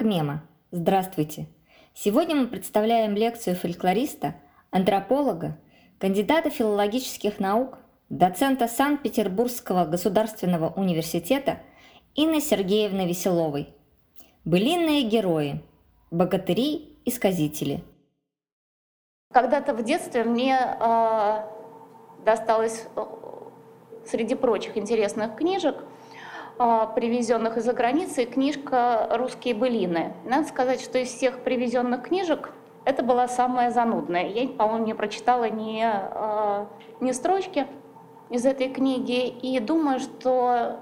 Фрагмема. Здравствуйте. Сегодня мы представляем лекцию фольклориста, антрополога, кандидата филологических наук, доцента Санкт-Петербургского государственного университета Инны Сергеевны Веселовой. Былинные герои, богатыри и сказители. Когда-то в детстве мне э, досталось э, среди прочих интересных книжек – привезенных из-за границы, книжка «Русские былины». Надо сказать, что из всех привезенных книжек это была самая занудная. Я, по-моему, не прочитала ни, а, ни строчки из этой книги, и думаю, что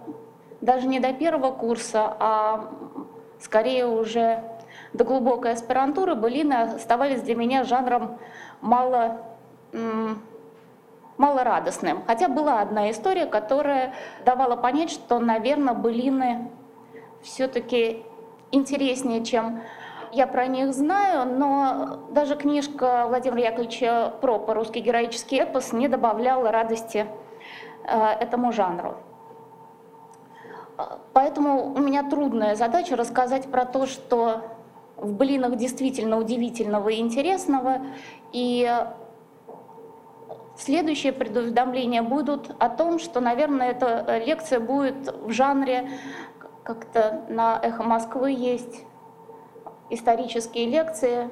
даже не до первого курса, а скорее уже до глубокой аспирантуры былины оставались для меня жанром мало малорадостным. Хотя была одна история, которая давала понять, что, наверное, былины все-таки интереснее, чем я про них знаю, но даже книжка Владимира Яковлевича Пропа «Русский героический эпос» не добавляла радости э, этому жанру. Поэтому у меня трудная задача рассказать про то, что в блинах действительно удивительного и интересного, и Следующие предуведомления будут о том, что, наверное, эта э, лекция будет в жанре, как-то на «Эхо Москвы» есть исторические лекции.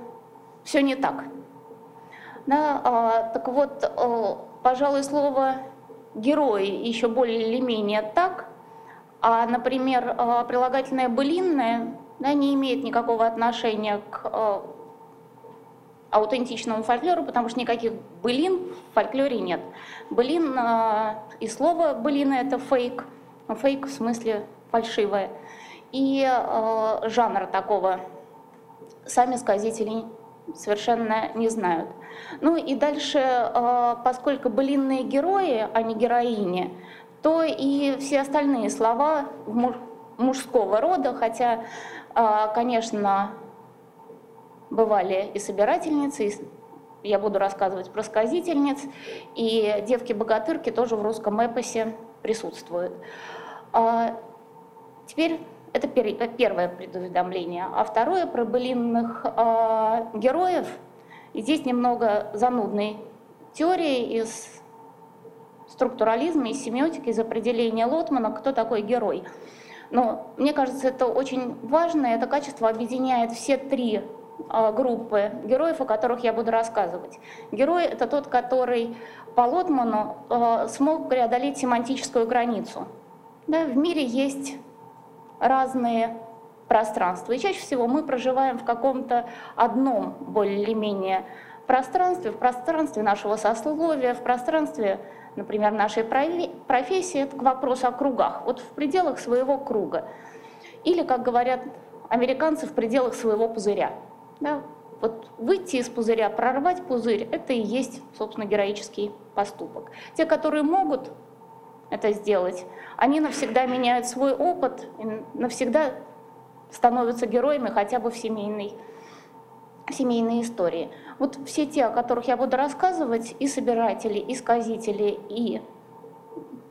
Все не так. Да, а, так вот, а, пожалуй, слово «герои» еще более или менее так, а, например, а, прилагательное «былинное» да, не имеет никакого отношения к аутентичному фольклору, потому что никаких былин в фольклоре нет. Былин э, и слово былина это фейк, фейк в смысле фальшивое. И э, жанр такого сами сказители совершенно не знают. Ну и дальше, э, поскольку былинные герои, а не героини, то и все остальные слова мужского рода, хотя, конечно, бывали и собирательницы, и я буду рассказывать про сказительниц, и девки-богатырки тоже в русском эпосе присутствуют. А, теперь это первое предуведомление. А второе про былинных а, героев. И здесь немного занудной теории из структурализма, из семиотики, из определения Лотмана, кто такой герой. Но мне кажется, это очень важно, это качество объединяет все три группы героев, о которых я буду рассказывать. Герой — это тот, который по Лотману а, смог преодолеть семантическую границу. Да, в мире есть разные пространства, и чаще всего мы проживаем в каком-то одном более или менее пространстве, в пространстве нашего сословия, в пространстве, например, нашей профессии, это к вопросу о кругах, вот в пределах своего круга. Или, как говорят американцы, в пределах своего пузыря. Да? Вот выйти из пузыря, прорвать пузырь, это и есть, собственно, героический поступок. Те, которые могут это сделать, они навсегда меняют свой опыт, навсегда становятся героями хотя бы в семейной, семейной истории. Вот все те, о которых я буду рассказывать, и собиратели, и сказители, и,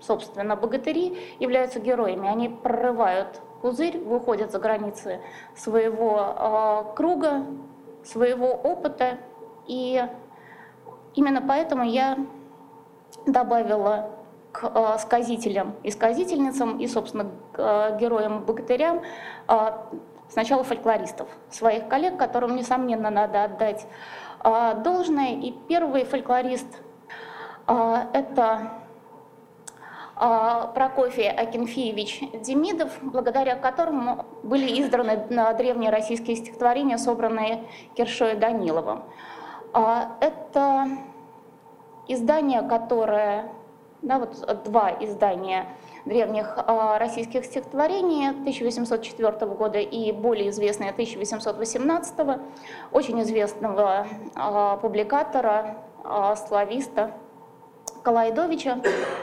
собственно, богатыри, являются героями. Они прорывают пузырь, выходят за границы своего э, круга, своего опыта. И именно поэтому я добавила к э, сказителям и сказительницам, и, собственно, э, героям-богатырям сначала фольклористов, своих коллег, которым, несомненно, надо отдать должное. И первый фольклорист это а, Прокофий Акинфеевич Демидов, благодаря которому были изданы древние российские стихотворения, собранные Киршо Даниловым. А, это издание, которое, да, вот два издания древних а, российских стихотворений 1804 года и более известное 1818, очень известного публикатора, слависта Калайдовича,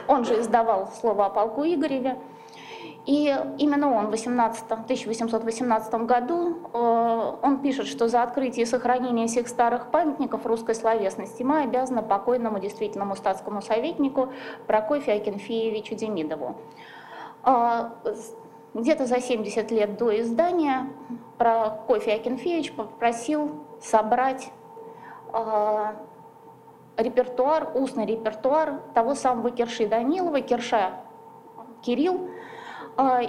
он же издавал слово о полку Игореве. И именно он в 18, 1818 году э, он пишет, что за открытие и сохранение всех старых памятников русской словесности мы обязаны покойному действительному статскому советнику Прокофию Акинфеевичу Демидову. Э, где-то за 70 лет до издания Прокофий Акинфеевич попросил собрать репертуар, устный репертуар того самого Кирши Данилова, Кирша Кирилл.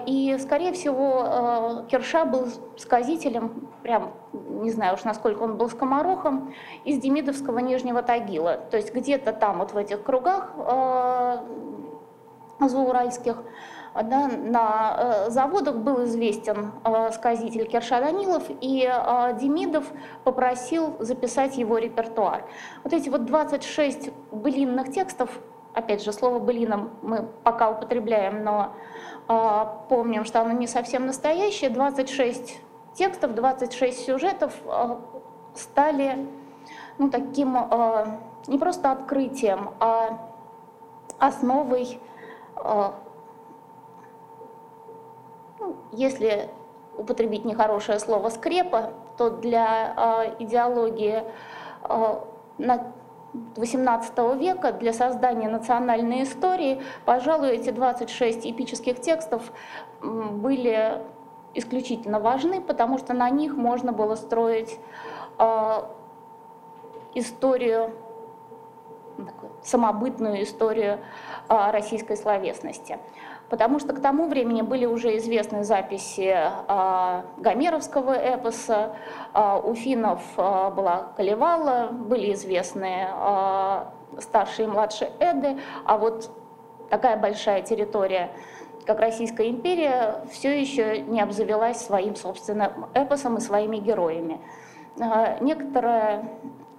И, скорее всего, Кирша был сказителем, прям не знаю уж, насколько он был скоморохом, из Демидовского Нижнего Тагила. То есть где-то там, вот в этих кругах зауральских, да, на э, заводах был известен э, сказитель Керша Данилов, и э, Демидов попросил записать его репертуар. Вот эти вот 26 былинных текстов, опять же, слово «былином» мы пока употребляем, но помним, что оно не совсем настоящее, 26 текстов, 26 сюжетов стали ну, таким не просто открытием, а основой ну, если употребить нехорошее слово скрепа, то для э, идеологии э, на 18 века для создания национальной истории, пожалуй, эти 26 эпических текстов были исключительно важны, потому что на них можно было строить э, историю, самобытную историю э, российской словесности потому что к тому времени были уже известны записи а, гомеровского эпоса, а, у финнов а, была Калевала, были известны старшие и младшие Эды, а вот такая большая территория, как Российская империя, все еще не обзавелась своим собственным эпосом и своими героями. Некоторая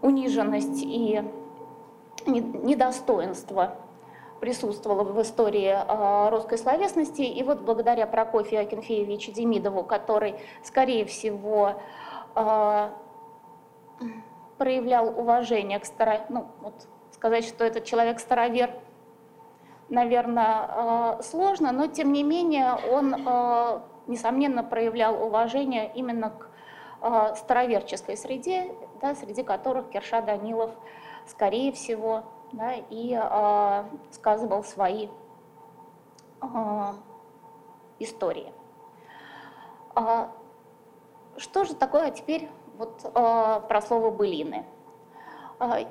униженность и недостоинство присутствовала в истории а, русской словесности. И вот благодаря Прокофию Акинфеевичу Демидову, который, скорее всего, а, проявлял уважение к старо... ну, вот сказать, что этот человек старовер, наверное, а, сложно, но тем не менее он, несомненно, проявлял уважение именно к староверческой среде, да, среди которых Керша Данилов, скорее всего, да, и э, сказывал свои э, истории. А, что же такое теперь вот, э, про слово «былины»?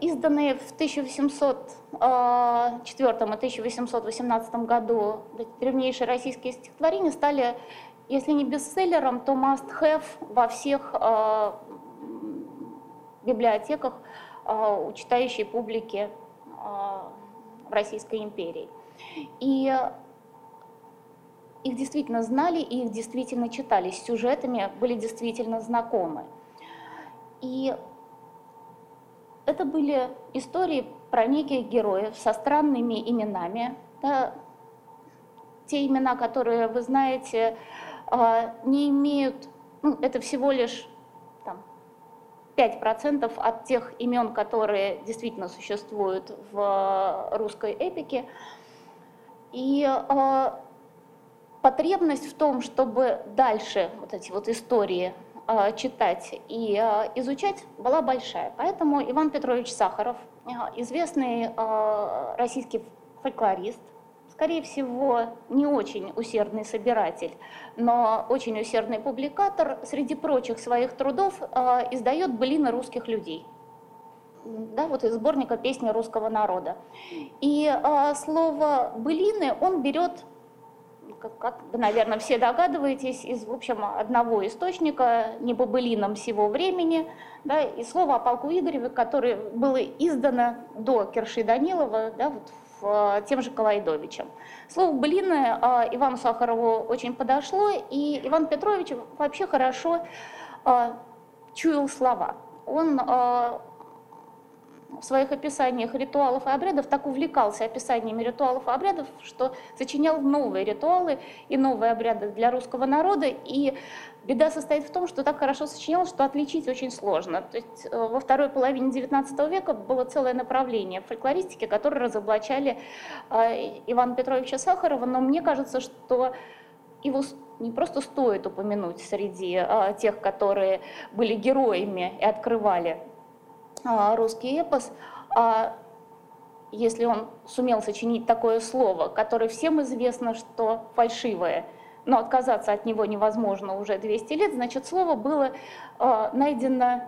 Изданные в 1804 и 1818 году древнейшие российские стихотворения стали, если не бестселлером, то must-have во всех библиотеках у читающей публики в Российской империи. И их действительно знали, и их действительно читали, с сюжетами были действительно знакомы. И это были истории про неких героев со странными именами. Да, те имена, которые вы знаете, а, не имеют, ну, это всего лишь 5% от тех имен, которые действительно существуют в русской эпике. И э, потребность в том, чтобы дальше вот эти вот истории э, читать и э, изучать, была большая. Поэтому Иван Петрович Сахаров, э, известный э, российский фольклорист, скорее всего, не очень усердный собиратель, но очень усердный публикатор, среди прочих своих трудов э, издает былины русских людей. Да, вот из сборника «Песни русского народа». И э, слово «былины» он берет как, как вы, наверное, все догадываетесь, из, в общем, одного источника, не по былинам всего времени, да, и слово о полку Игореве, которое было издано до Керши Данилова, да, вот Э, тем же Калайдовичем. Слово «блины» э, Ивану Сахарову очень подошло, и Иван Петрович вообще хорошо э, чуял слова. Он в своих описаниях ритуалов и обрядов так увлекался описаниями ритуалов и обрядов, что сочинял новые ритуалы и новые обряды для русского народа. И беда состоит в том, что так хорошо сочинял, что отличить очень сложно. То есть э, во второй половине XIX века было целое направление фольклористики, которое разоблачали э, Ивана Петровича Сахарова, но мне кажется, что его не просто стоит упомянуть среди а, тех, которые были героями и открывали русский эпос, а если он сумел сочинить такое слово, которое всем известно, что фальшивое, но отказаться от него невозможно уже 200 лет, значит, слово было э, найдено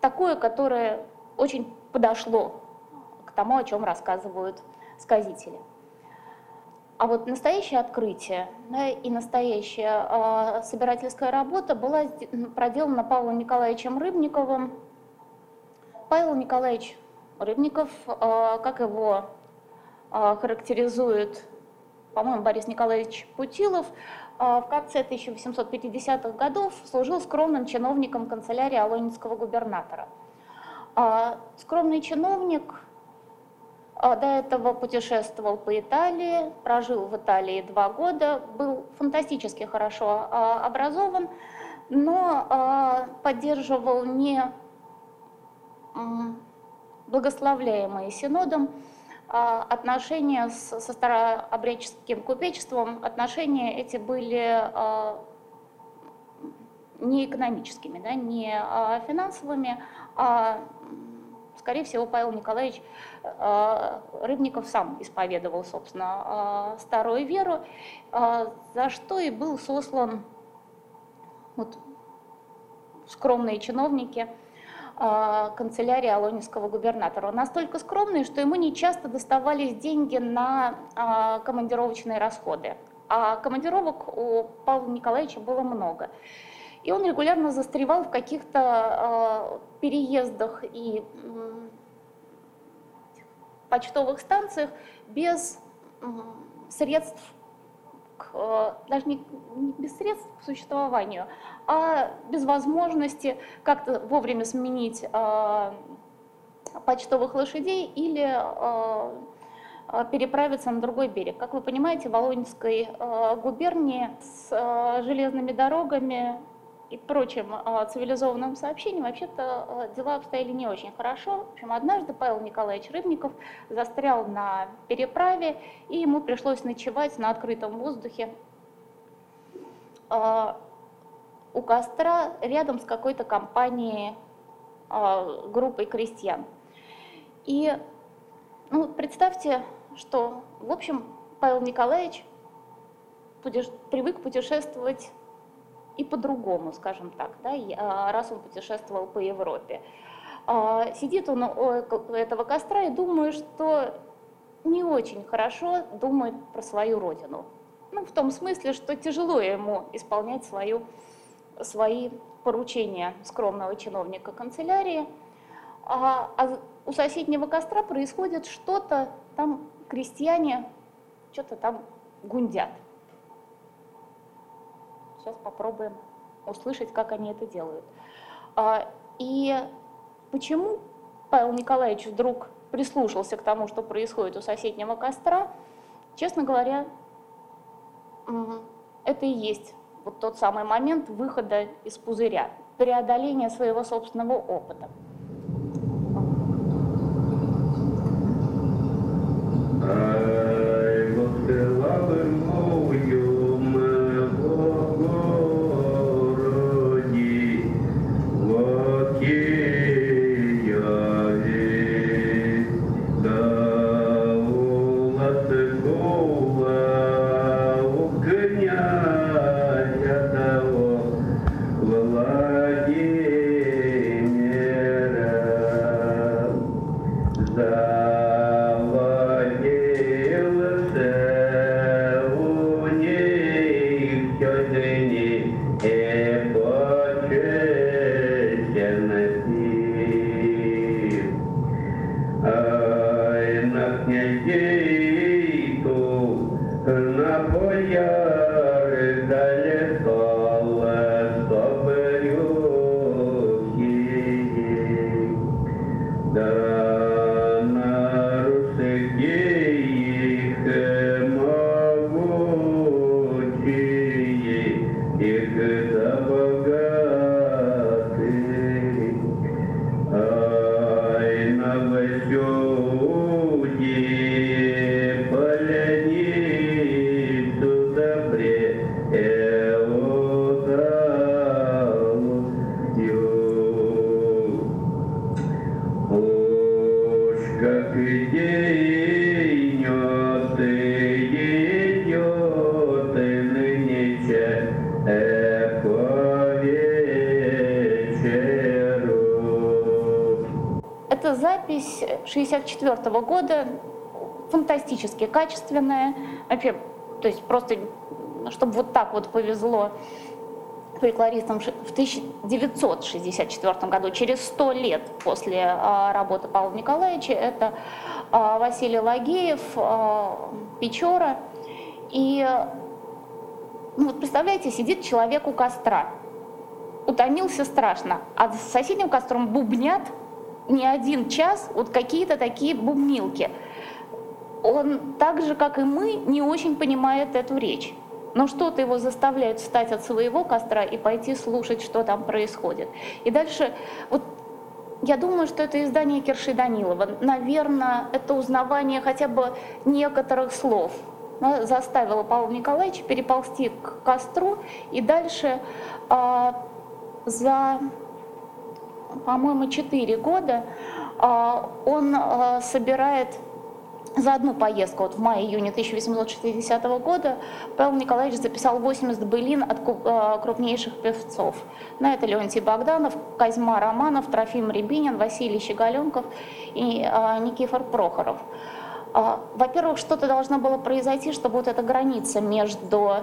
такое, которое очень подошло к тому, о чем рассказывают сказители. А вот настоящее открытие да, и настоящая э, собирательская работа была проделана Павлом Николаевичем Рыбниковым. Павел Николаевич Рыбников, э, как его э, характеризует, по-моему, Борис Николаевич Путилов, э, в конце 1850-х годов служил скромным чиновником канцелярии Алонинского губернатора. Э, скромный чиновник – а, до этого путешествовал по Италии, прожил в Италии два года, был фантастически хорошо а, образован, но а, поддерживал не благословляемые синодом отношения со старообрядческим купечеством. Отношения эти были не экономическими, да, не финансовыми, а скорее всего, Павел Николаевич Рыбников сам исповедовал, собственно, старую веру, за что и был сослан вот, скромные чиновники канцелярии Алонинского губернатора. Он настолько скромный, что ему не часто доставались деньги на командировочные расходы. А командировок у Павла Николаевича было много. И он регулярно застревал в каких-то э, переездах и почтовых станциях без средств, даже не, без средств к существованию, а без возможности как-то вовремя сменить э, почтовых лошадей или э, переправиться на другой берег. Как вы понимаете, в Волонской э, губернии с э, железными дорогами и прочим а, цивилизованным сообщением, вообще-то а, дела обстояли не очень хорошо. В общем, однажды Павел Николаевич Рыбников застрял на переправе, и ему пришлось ночевать на открытом воздухе а, у костра рядом с какой-то компанией, группой крестьян. И ну, представьте, что, в общем, Павел Николаевич привык путешествовать и по-другому, скажем так, да, а, раз он путешествовал по Европе. А, сидит он у этого костра и думает, что не очень хорошо думает про свою родину. Ну, в том смысле, что тяжело ему исполнять свою, свои поручения скромного чиновника канцелярии. А, а у соседнего костра происходит что-то, там крестьяне что-то там гундят. Сейчас попробуем услышать, как они это делают. А, и почему Павел Николаевич вдруг прислушался к тому, что происходит у соседнего костра, честно говоря, это и есть вот тот самый момент выхода из пузыря, преодоления своего собственного опыта. Запись 64 года, фантастически качественная. Вообще, то есть просто, чтобы вот так вот повезло фольклористам в 1964 году, через сто лет после а, работы Павла Николаевича, это а, Василий Лагеев, а, Печора. И ну вот представляете, сидит человек у костра, утомился страшно, а с соседним костром бубнят не один час вот какие-то такие бубнилки. Он так же, как и мы, не очень понимает эту речь. Но что-то его заставляет встать от своего костра и пойти слушать, что там происходит. И дальше, вот я думаю, что это издание Кирши Данилова. Наверное, это узнавание хотя бы некоторых слов заставило Павла Николаевича переползти к костру и дальше э, за, по-моему, 4 года э, он э, собирает за одну поездку, вот в мае-июне 1860 года, Павел Николаевич записал 80 былин от э, крупнейших певцов. На это Леонтий Богданов, Козьма Романов, Трофим Рябинин, Василий Щеголенков и Никифор Прохоров. Во-первых, что-то должно было произойти, чтобы вот эта граница между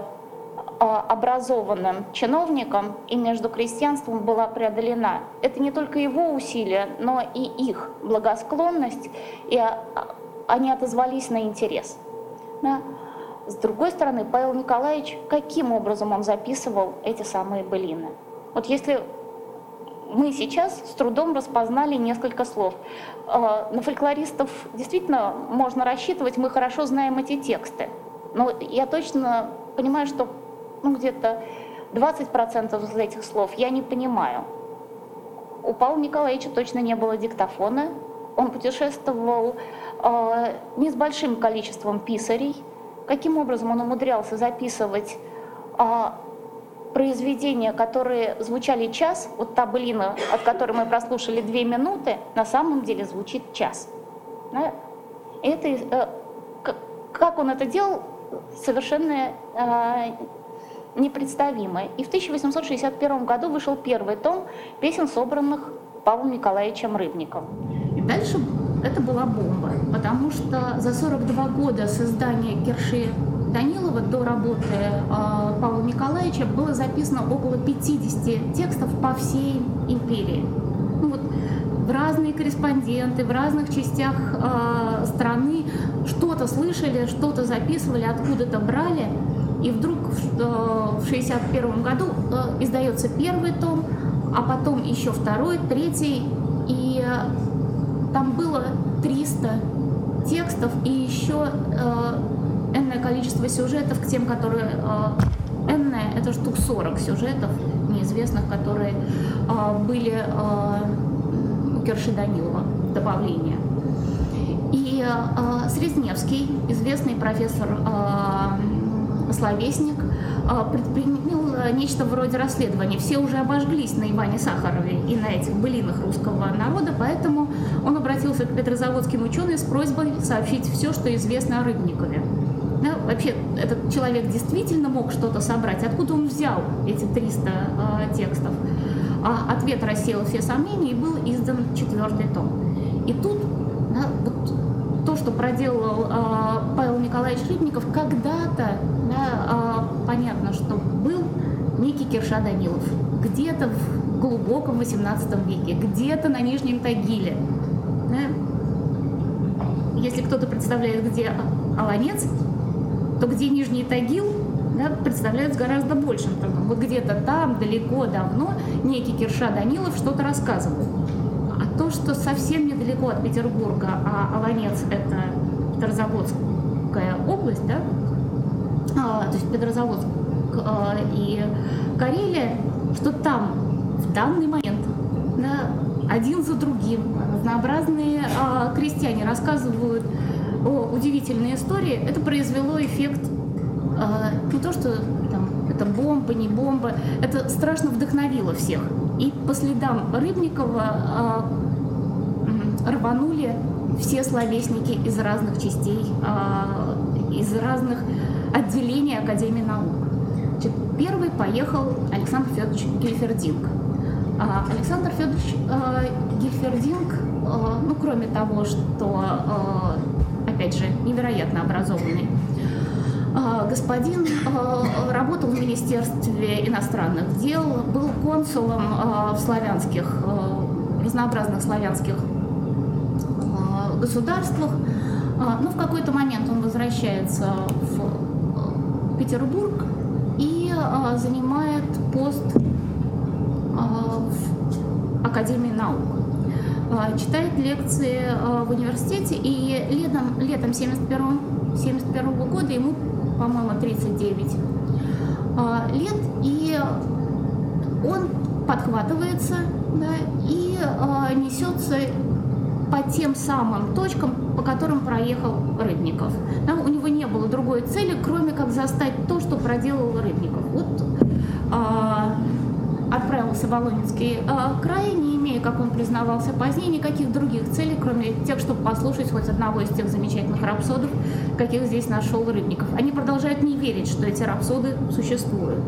образованным чиновником и между крестьянством была преодолена. Это не только его усилия, но и их благосклонность и они отозвались на интерес. Да? С другой стороны, Павел Николаевич, каким образом он записывал эти самые былины? Вот если мы сейчас с трудом распознали несколько слов. А, на фольклористов действительно можно рассчитывать, мы хорошо знаем эти тексты. Но я точно понимаю, что ну, где-то 20% из этих слов я не понимаю. У Павла Николаевича точно не было диктофона, он путешествовал э, не с большим количеством писарей. Каким образом он умудрялся записывать э, произведения, которые звучали час, вот та былина, от которой мы прослушали две минуты, на самом деле звучит час. Да? Это, э, как он это делал, совершенно э, непредставимо. И в 1861 году вышел первый том песен, собранных Павлом Николаевичем Рыбником. И дальше это была бомба, потому что за 42 года создания Керши Данилова до работы э, Павла Николаевича было записано около 50 текстов по всей империи. Ну, вот, в разные корреспонденты, в разных частях э, страны что-то слышали, что-то записывали, откуда-то брали. И вдруг в 1961 году э, издается первый том, а потом еще второй, третий, и э, там было 300 текстов и еще э, энное количество сюжетов к тем, которые... Э, энное — это штук 40 сюжетов неизвестных, которые э, были э, у Керши Данилова, добавления. И э, Срезневский, известный профессор э, словесник, а, предпринял э, нечто вроде расследования. Все уже обожглись на Иване Сахарове и на этих былинах русского народа, поэтому он обратился к петрозаводским ученым с просьбой сообщить все, что известно о Рыбникове. Да, вообще, этот человек действительно мог что-то собрать. Откуда он взял эти 300 э, текстов? А ответ рассеял все сомнения и был издан четвертый том. И тут да, вот что проделал э, Павел Николаевич Рыбников, когда-то да, понятно, что был некий Кирша Данилов где-то в глубоком 18 веке, где-то на Нижнем Тагиле. Да? Если кто-то представляет, где Аланец, то где Нижний Тагил, да, представляют с гораздо большим трудом. Вот где-то там, далеко, давно, некий Кирша Данилов что-то рассказывал. А то, что совсем недалеко от Петербурга, а Аланец — это Петрозаводская область, да, а, то есть Петрозаводск а, и Карелия, что там в данный момент да, один за другим разнообразные а, крестьяне рассказывают о удивительной истории, это произвело эффект а, не то, что там, это бомба, не бомба, это страшно вдохновило всех. И по следам Рыбникова а, рванули все словесники из разных частей, а, из разных отделений Академии наук. Значит, первый поехал Александр Федорович Гельфердинг. А Александр Федорович э, Гельфердинг ну, кроме того, что, опять же, невероятно образованный господин работал в Министерстве иностранных дел, был консулом в славянских, разнообразных славянских государствах. Но в какой-то момент он возвращается в Петербург и занимает пост в Академии наук. Читает лекции в университете, и летом, летом 71, 71 года ему, по-моему, 39 лет, и он подхватывается да, и несется по тем самым точкам, по которым проехал Рыбников. Да, у него не было другой цели, кроме как застать то, что проделал Рыбников. Вот а, отправился в Волонинский э, край, не имея, как он признавался позднее, никаких других целей, кроме тех, чтобы послушать хоть одного из тех замечательных рапсодов, каких здесь нашел Рыбников. Они продолжают не верить, что эти рапсоды существуют.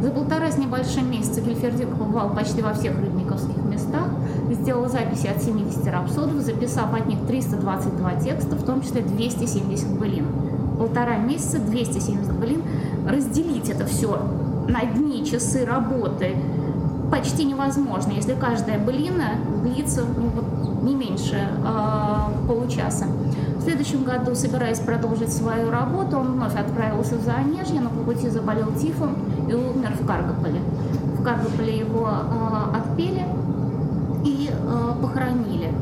За полтора с небольшим месяца Гельфердинг побывал почти во всех рыбниковских местах, сделал записи от 70 рапсодов, записав от них 322 текста, в том числе 270 былин. Полтора месяца, 270 былин. Разделить это все на дни, часы работы почти невозможно, если каждая былина длится ну, вот, не меньше э, получаса. В следующем году, собираясь продолжить свою работу, он вновь отправился в Заонежье, но по пути заболел тифом и умер в Каргополе. В Каргополе его э, отпели похоронили.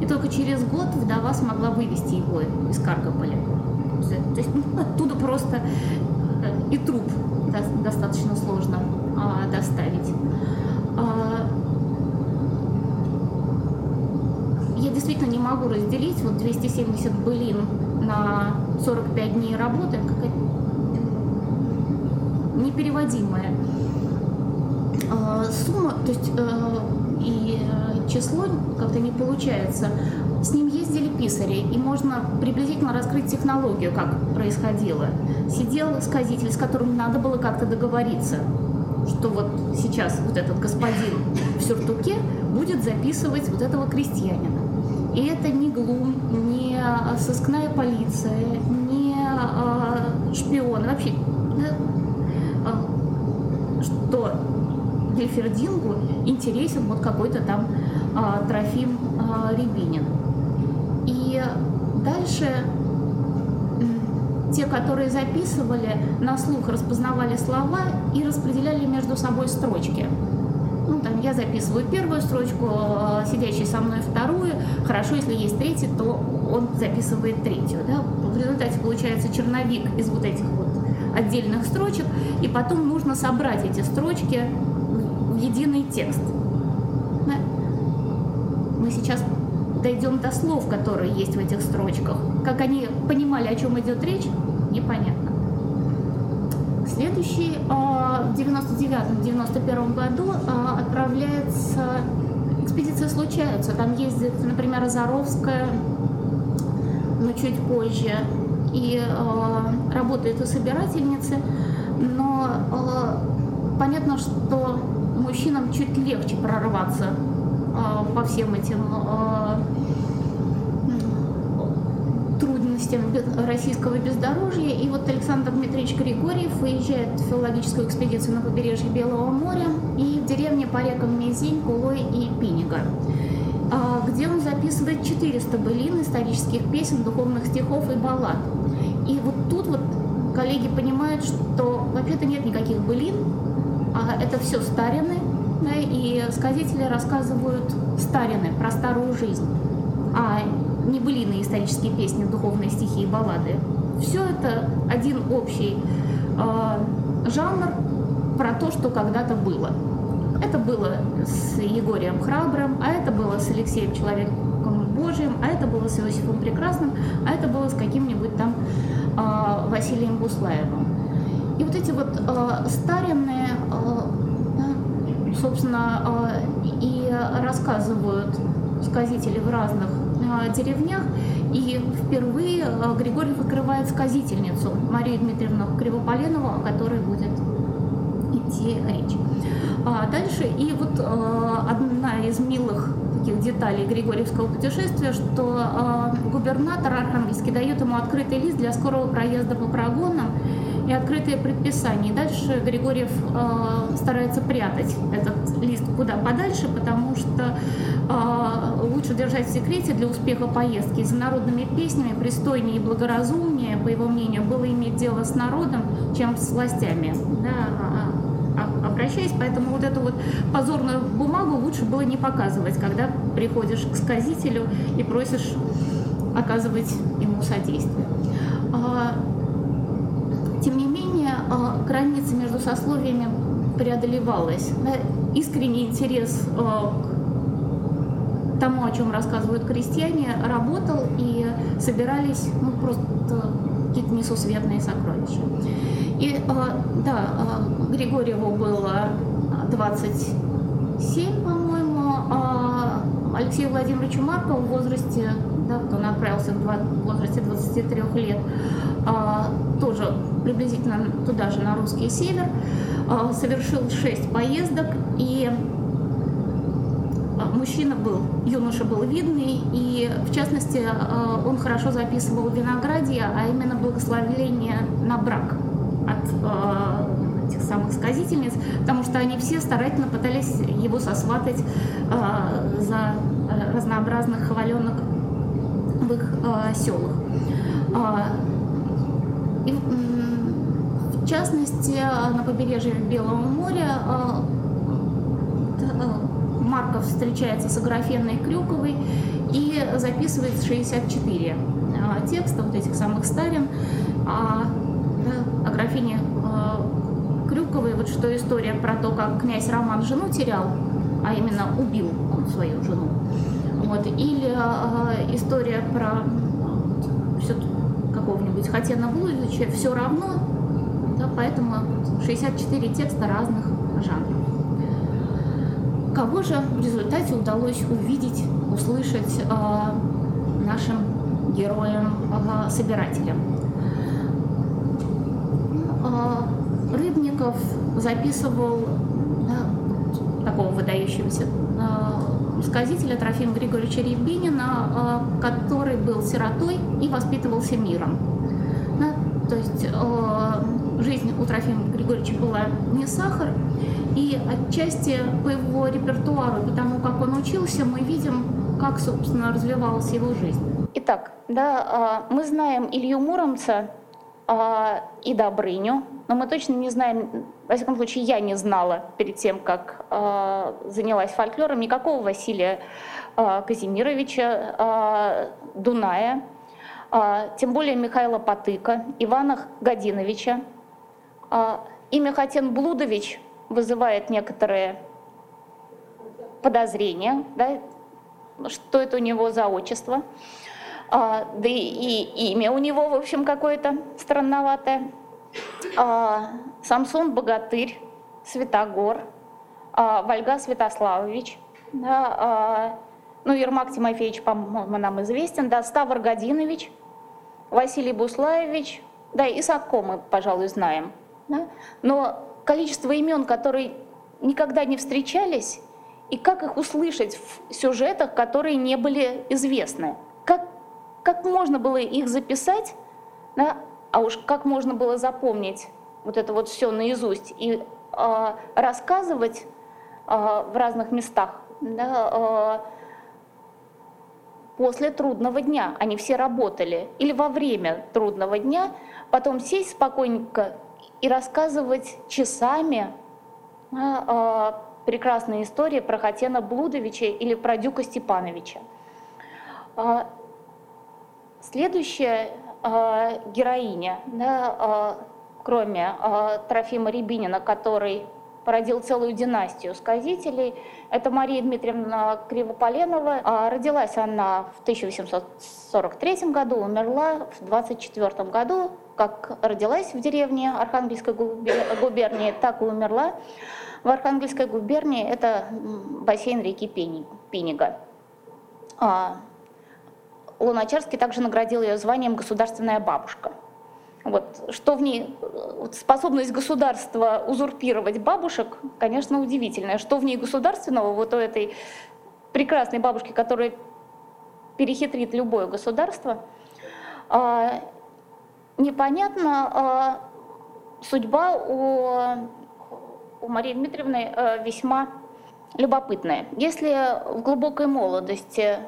И только через год вдова смогла вывести его из Каргополя. То есть ну, оттуда просто и труп достаточно сложно а, доставить. А, я действительно не могу разделить вот 270 былин на 45 дней работы, как непереводимая а, сумма, то есть э, и э, число как-то не получается. С ним ездили писари, и можно приблизительно раскрыть технологию, как происходило. Сидел сказитель, с которым надо было как-то договориться, что вот сейчас вот этот господин в сюртуке будет записывать вот этого крестьянина. И это не глум, не сыскная полиция, не э, шпион, вообще да, э, что Гельфердингу интересен вот какой-то там э, Трофим э, Рябинин. И дальше те, которые записывали, на слух распознавали слова и распределяли между собой строчки. Ну, там я записываю первую строчку, а, сидящий со мной вторую. Хорошо, если есть третья, то он записывает третью. Да? В результате получается черновик из вот этих вот отдельных строчек, и потом нужно собрать эти строчки единый текст. Мы сейчас дойдем до слов, которые есть в этих строчках. Как они понимали, о чем идет речь, непонятно. Следующий а, в 99-91 году а, отправляется экспедиции случаются. Там ездит, например, Азаровская, но чуть позже, и э, работает у собирательницы, но понятно, что мужчинам чуть легче прорваться э, по всем этим э, трудностям российского бездорожья. И вот Александр Дмитриевич Григорьев выезжает в филологическую экспедицию на побережье Белого моря и в деревне по рекам Мизень, Кулой и Пинига где он записывает 400 былин, исторических песен, духовных стихов и баллад. И вот тут вот коллеги понимают, что вообще-то нет никаких былин, это все старины, да, и сказители рассказывают старины про старую жизнь, а не былины, исторические песни, духовные стихи и баллады. Все это один общий э, жанр про то, что когда-то было. Это было с Егорием Храбрым, а это было с Алексеем Человеком Божьим, а это было с Иосифом Прекрасным, а это было с каким-нибудь там э, Василием Буслаевым. И вот эти вот э, старинные, э, собственно, э, и рассказывают сказители в разных э, деревнях. И впервые э, Григорьев открывает сказительницу Марию Дмитриевну Кривополенову, о которой будет идти речь. А дальше, и вот э, одна из милых таких деталей Григорьевского путешествия, что э, губернатор Архангельский дает ему открытый лист для скорого проезда по прогонам и открытые предписания. И дальше Григорьев э, старается прятать этот лист куда подальше, потому что э, лучше держать в секрете для успеха поездки. За народными песнями пристойнее и благоразумнее, по его мнению, было иметь дело с народом, чем с властями. Да, обращаясь, поэтому вот эту вот позорную бумагу лучше было не показывать, когда приходишь к сказителю и просишь оказывать ему содействие. А, тем не менее, а, граница между сословиями преодолевалась. Искренний интерес а, к тому, о чем рассказывают крестьяне, работал и собирались ну, просто какие-то несусветные сокровища. И да, Григорьеву было 27, по-моему, а Алексею Владимировичу Маркову в возрасте, да, вот он отправился в возрасте 23 лет, а, тоже приблизительно туда же, на русский север, а, совершил 6 поездок, и мужчина был, юноша был видный, и в частности он хорошо записывал виноградье, а именно благословление на брак от самых сказительниц, потому что они все старательно пытались его сосватать э, за разнообразных хваленок в их э, селах. И, в частности, на побережье Белого моря Марков встречается с Аграфенной Крюковой и записывает 64 текста, вот этих самых старин, о графине Крюковой, вот что история про то, как князь Роман жену терял, а именно убил он свою жену. Вот. Или э, история про все какого-нибудь Хатена Блудовича «Все равно», да, поэтому 64 текста разных жанров. Кого же в результате удалось увидеть, услышать э, нашим героям-собирателям? Э, Рыбников записывал такого выдающегося э, сказителя Трофима Григорьевича Рябинина, э, который был сиротой и воспитывался миром. То есть э, жизнь у Трофима Григорьевича была не сахар, и отчасти по его репертуару, потому как он учился, мы видим, как, собственно, развивалась его жизнь. Итак, да, мы знаем Илью Муромца и Добрыню, но мы точно не знаем, во всяком случае, я не знала перед тем, как э, занялась фольклором, никакого Василия э, Казимировича э, Дуная, э, тем более Михаила Потыка, Ивана Годиновича. Э, имя Хатен Блудович вызывает некоторые подозрения, да, что это у него за отчество. А, да и, и имя у него, в общем, какое-то странноватое Самсон Богатырь, Святогор, а, Вольга Святославович, да, а, ну, Ермак Тимофеевич, по-моему, нам известен, да, Ставр Годинович, Василий Буслаевич, да, и Садко мы, пожалуй, знаем. Да? Но количество имен, которые никогда не встречались, и как их услышать в сюжетах, которые не были известны. Как, как можно было их записать, да, а уж как можно было запомнить вот это вот все наизусть и э, рассказывать э, в разных местах да, э, после трудного дня. Они все работали. Или во время трудного дня. Потом сесть спокойненько и рассказывать часами э, прекрасные истории про Хатена Блудовича или про Дюка Степановича. Э, следующее э, героиня, да, э, кроме э, Трофима Рябинина, который породил целую династию сказителей. Это Мария Дмитриевна Кривополенова. А родилась она в 1843 году, умерла в 24 году. Как родилась в деревне Архангельской губернии, так и умерла. В Архангельской губернии это бассейн реки Пенига. Луначарский также наградил ее званием «Государственная бабушка». Вот, что в ней, вот, способность государства узурпировать бабушек, конечно, удивительная. Что в ней государственного, вот у этой прекрасной бабушки, которая перехитрит любое государство, а, непонятно а, судьба у, у Марии Дмитриевны а, весьма любопытная. Если в глубокой молодости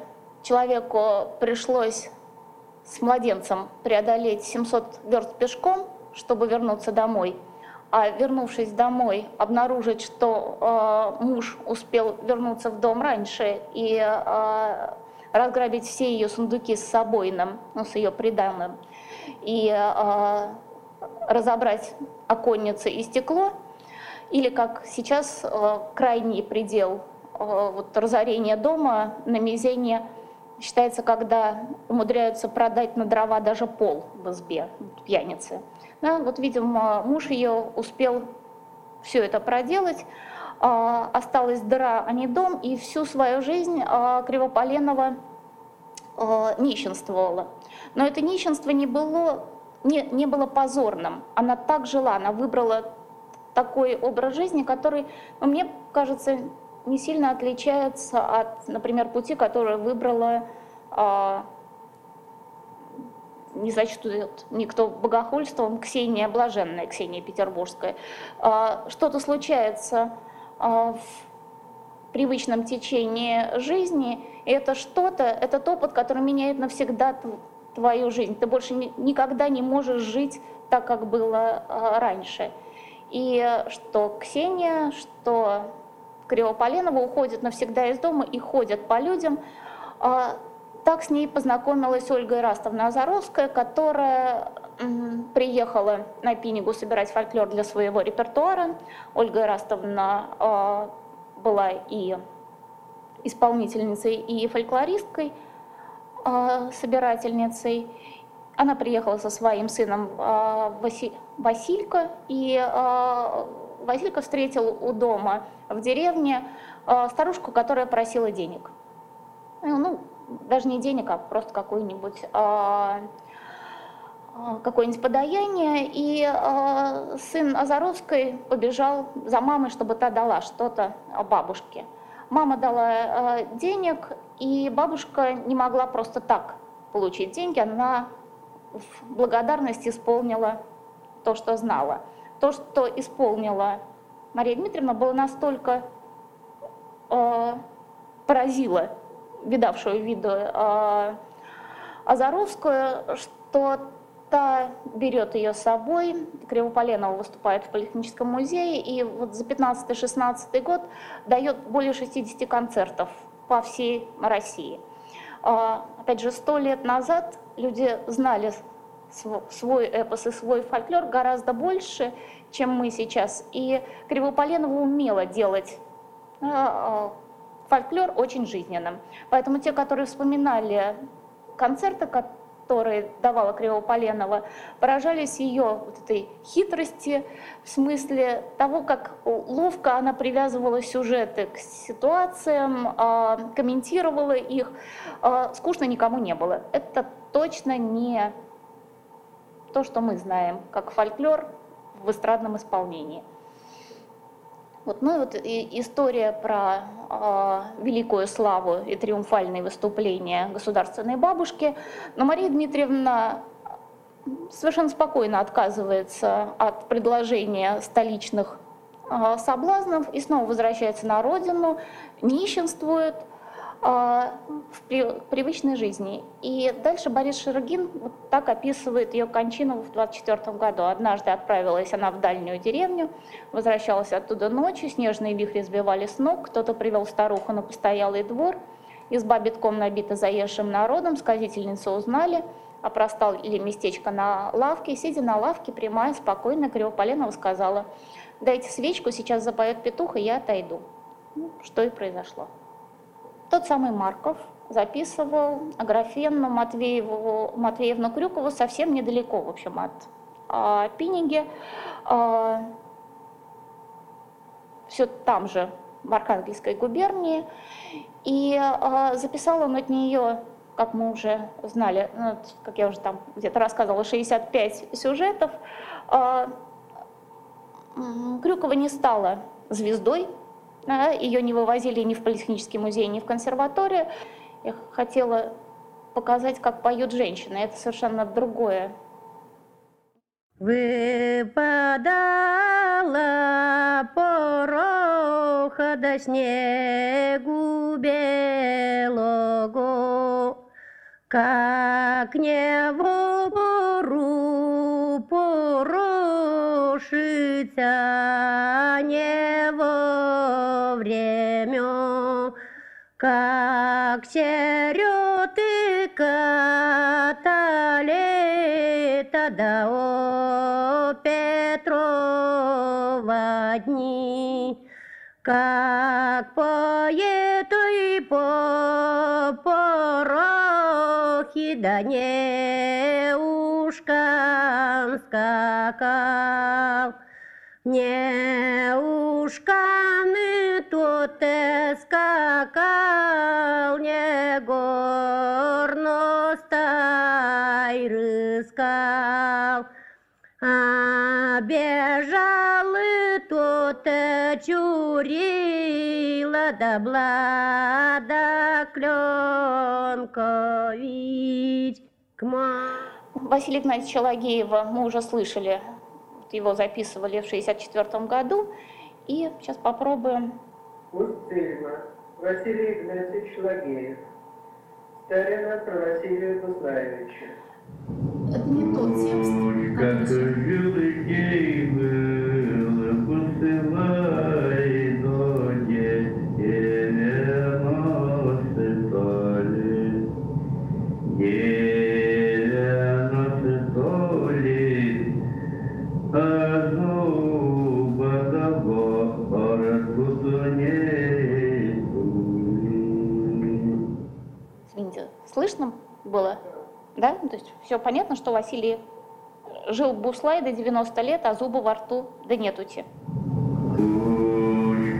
человеку пришлось с младенцем преодолеть 700 верст пешком, чтобы вернуться домой, а вернувшись домой, обнаружить, что э, муж успел вернуться в дом раньше и э, разграбить все ее сундуки с собойным, ну, с ее приданным, и э, разобрать оконницы и стекло, или как сейчас э, крайний предел э, вот, разорения дома на мизене считается, когда умудряются продать на дрова даже пол в избе, пьяницы. Да, вот, видимо, муж ее успел все это проделать, а, осталась дыра, а не дом, и всю свою жизнь а, Кривополенова нищенствовала. Но это нищенство не было, не, не было позорным. Она так жила, она выбрала такой образ жизни, который, ну, мне кажется, не сильно отличается от, например, пути, который выбрала не зачтут никто богохульством, Ксения Блаженная, Ксения Петербургская. Что-то случается а, в привычном течении жизни, и это что-то, это опыт, который меняет навсегда твою жизнь. Ты больше никогда не можешь жить так, как было а, раньше. И что Ксения, что Кривополенова уходят навсегда из дома и ходят по людям. А, так с ней познакомилась Ольга Ирастовна Азаровская, которая приехала на Пинигу собирать фольклор для своего репертуара. Ольга Ирастовна э, была и исполнительницей, и фольклористкой, э, собирательницей. Она приехала со своим сыном Васи, Василько, и Василько встретил у дома в деревне э, старушку, которая просила денег. Ну, даже не денег, а просто какой-нибудь э, Э, какое-нибудь подаяние, и сын Азаровской побежал за мамой, чтобы та дала что-то бабушке. Мама дала денег, и бабушка не могла просто так получить деньги, она в благодарность исполнила то, что знала. То, что исполнила Мария Дмитриевна, было настолько э, поразило видавшую виду э, Азаровскую, что Та берет ее с собой, Кривополенова выступает в Политехническом музее, и вот за 15-16 год дает более 60 концертов по всей России. А, опять же, сто лет назад люди знали свой эпос и свой фольклор гораздо больше, чем мы сейчас. И Кривополенова умела делать а, фольклор очень жизненным. Поэтому те, которые вспоминали концерты, которые давала Кривополенова, поражались ее вот этой хитрости, в смысле того, как ловко она привязывала сюжеты к ситуациям, а, комментировала их. А, скучно никому не было. Это точно не то, что мы знаем, как фольклор в эстрадном исполнении. Вот, ну и вот и история про э, великую славу и триумфальные выступления государственной бабушки. Но Мария Дмитриевна совершенно спокойно отказывается от предложения столичных э, соблазнов и снова возвращается на родину, нищенствует – в привычной жизни. И дальше Борис Широгин вот так описывает ее кончину в 24 году. Однажды отправилась она в дальнюю деревню, возвращалась оттуда ночью, снежные вихри сбивали с ног, кто-то привел старуху на постоялый двор, изба битком набита заезжим народом, сказительницу узнали, а простал или местечко на лавке, сидя на лавке, прямая, спокойно, Кривополенова сказала, дайте свечку, сейчас запоет петух, и я отойду. Ну, что и произошло. Тот самый Марков записывал Аграфенну Матвееву, Матвеевну Крюкову совсем недалеко, в общем, от а, Пиниги. А, все там же, в Архангельской губернии. И а, записал он от нее, как мы уже знали, ну, как я уже там где-то рассказывала, 65 сюжетов. А, Крюкова не стала звездой Ее не вывозили ни в Политехнический музей, ни в консерваторию. Я хотела показать, как поют женщины. Это совершенно другое. Выпадала пороха до снегу белого, как не в пору порошится не как сереты катали тогда о Петрова дни, как поет и по порохи да не ушкам скакал. Не ушками тот скакал, не горностай рыскал. А бежал и тот чурила да блада кленкович Василия Игнатьевича Лагеева мы уже слышали, его записывали в 1964 году. И сейчас попробуем. Устельма, Василий Игнатьевич Лагеев. Старина про Василия Дунаевича. Это не тот текст, Ой, как который... было? Да? То есть все понятно, что Василий жил Буслай до 90 лет, а зубы во рту да нетути. Уж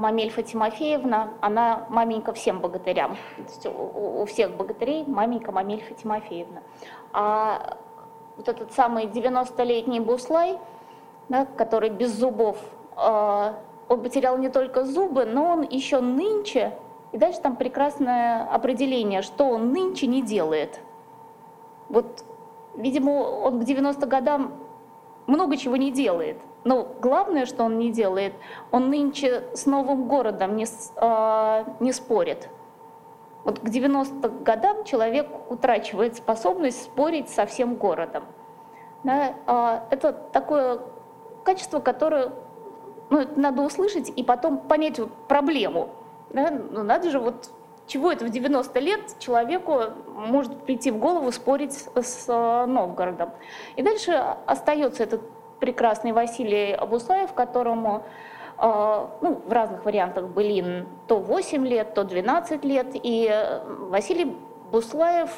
Мамельфа Тимофеевна, она маменька всем богатырям. То есть у, всех богатырей маменька Мамельфа Тимофеевна. А вот этот самый 90-летний Буслай, да, который без зубов, а, он потерял не только зубы, но он еще нынче, и дальше там прекрасное определение, что он нынче не делает. Вот, видимо, он к 90 годам много чего не делает. Но главное, что он не делает, он нынче с новым городом не, а, не спорит. Вот к 90 годам человек утрачивает способность спорить со всем городом. Да, а, это такое качество, которое ну, надо услышать и потом понять вот проблему. Да? Ну, надо же, вот чего это в 90 лет человеку может прийти в голову спорить с э, Новгородом. И дальше остается этот прекрасный Василий Абуслаев, которому э, ну, в разных вариантах былин то 8 лет, то 12 лет. И Василий Буслаев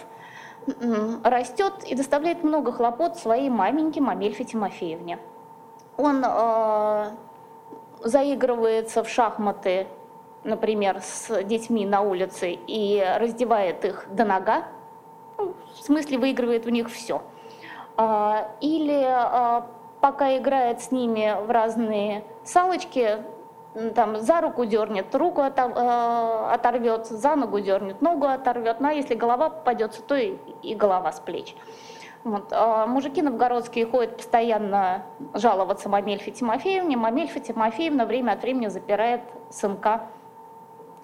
растет и доставляет много хлопот своей маменьке Мамельфе Тимофеевне. Он э, заигрывается в шахматы например, с детьми на улице и раздевает их до нога, ну, в смысле выигрывает у них все. А, или а, пока играет с ними в разные салочки, там за руку дернет, руку а, оторвет, за ногу дернет, ногу оторвет, ну а если голова попадется, то и, и голова с плеч. Вот. А мужики новгородские ходят постоянно жаловаться Мамельфе Тимофеевне. Мамельфа Тимофеевна время от времени запирает сынка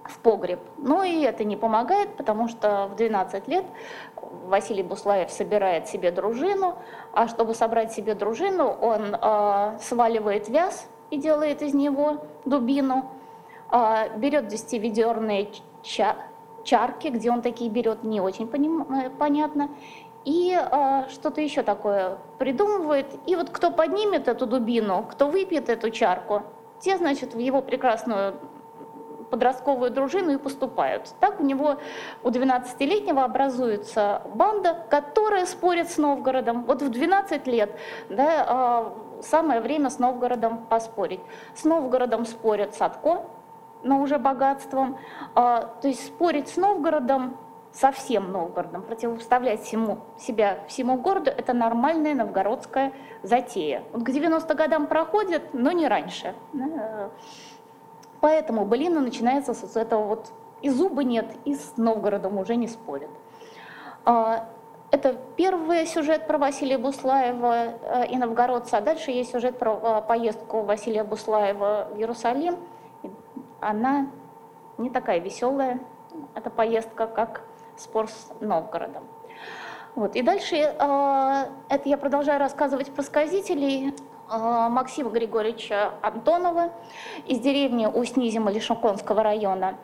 в погреб. Но и это не помогает, потому что в 12 лет Василий Буслаев собирает себе дружину, а чтобы собрать себе дружину, он э, сваливает вяз и делает из него дубину, э, берет 10-ведерные ча чарки, где он такие берет, не очень поним э, понятно, и э, что-то еще такое придумывает. И вот кто поднимет эту дубину, кто выпьет эту чарку, те, значит, в его прекрасную подростковую дружину и поступают. Так у него у 12-летнего образуется банда, которая спорит с Новгородом. Вот в 12 лет да, а, самое время с Новгородом поспорить. С Новгородом спорят Садко, но уже богатством. А, то есть спорить с Новгородом со всем Новгородом, противопоставлять всему, себя всему городу, это нормальная новгородская затея. Вот к 90 годам проходит, но не раньше. Поэтому былина начинается с этого вот и зуба нет, и с Новгородом уже не спорят. А, это первый сюжет про Василия Буслаева э, и новгородца, а дальше есть сюжет про э, поездку Василия Буслаева в Иерусалим. Она не такая веселая, эта поездка, как спор с Новгородом. Вот. И дальше э, это я продолжаю рассказывать про сказителей. Э, Максима Григорьевича Антонова из деревни Усть-Низима Лишуконского района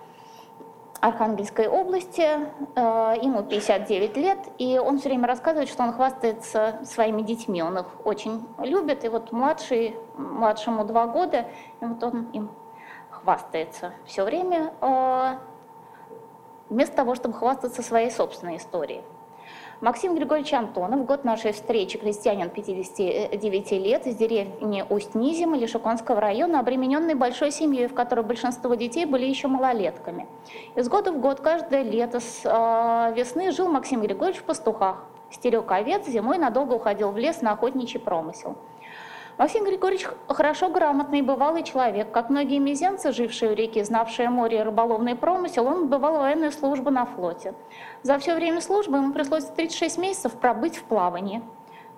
Архангельской области. Э, ему 59 лет, и он все время рассказывает, что он хвастается своими детьми. Он их очень любит, и вот младший, младшему два года, и вот он им хвастается все время, э, вместо того, чтобы хвастаться своей собственной историей. Максим Григорьевич Антонов, год нашей встречи, крестьянин 59 лет из деревни Усть-Низим Лишуконского района, обремененный большой семьей, в которой большинство детей были еще малолетками. Из года в год, каждое лето с э, весны жил Максим Григорьевич в пастухах. Стерег овец, зимой надолго уходил в лес на охотничий промысел. Максим Григорьевич хорошо грамотный бывалый человек. Как многие мизенцы, жившие у реки, знавшие море и рыболовный промысел, он бывал военную службу на флоте. За все время службы ему пришлось 36 месяцев пробыть в плавании.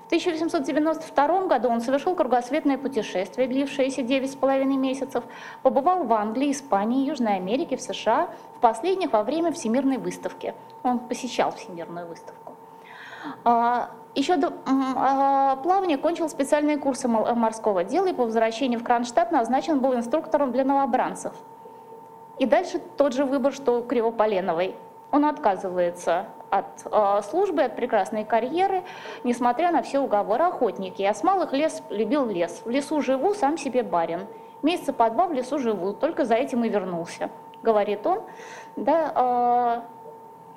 В 1892 году он совершил кругосветное путешествие, длившееся 9,5 месяцев, побывал в Англии, Испании, Южной Америке, в США, в последних во время Всемирной выставки. Он посещал Всемирную выставку. А, Еще до а, плавания кончил специальные курсы морского дела и по возвращении в Кронштадт назначен был инструктором для новобранцев. И дальше тот же выбор, что у Кривополеновой. Он отказывается от э, службы, от прекрасной карьеры, несмотря на все уговоры охотники. Я с малых лес любил лес. В лесу живу, сам себе барин. Месяца по два в лесу живу, только за этим и вернулся, говорит он. Да,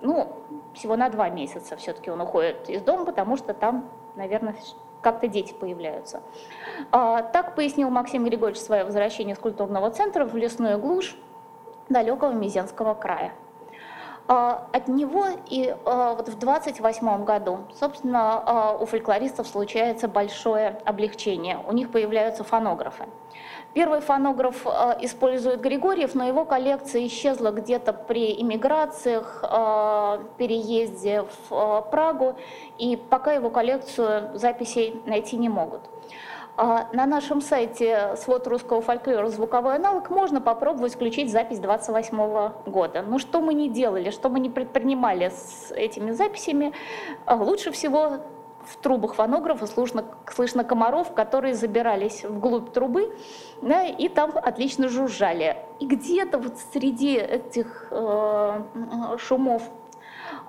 ну, всего на два месяца все-таки он уходит из дома, потому что там, наверное, как-то дети появляются. А, так пояснил Максим Григорьевич свое возвращение с культурного центра в лесную глушь далекого Мизенского края. А, от него и а, вот в 28 году, собственно, а, у фольклористов случается большое облегчение. У них появляются фонографы. Первый фонограф э, использует Григорьев, но его коллекция исчезла где-то при иммиграциях, э, переезде в э, Прагу, и пока его коллекцию записей найти не могут. А на нашем сайте «Свод русского фольклора. Звуковой аналог» можно попробовать включить запись 28 года. Но что мы не делали, что мы не предпринимали с этими записями, лучше всего в трубах фонографа слышно, слышно комаров, которые забирались вглубь трубы, да, и там отлично жужжали. И где-то вот среди этих э, шумов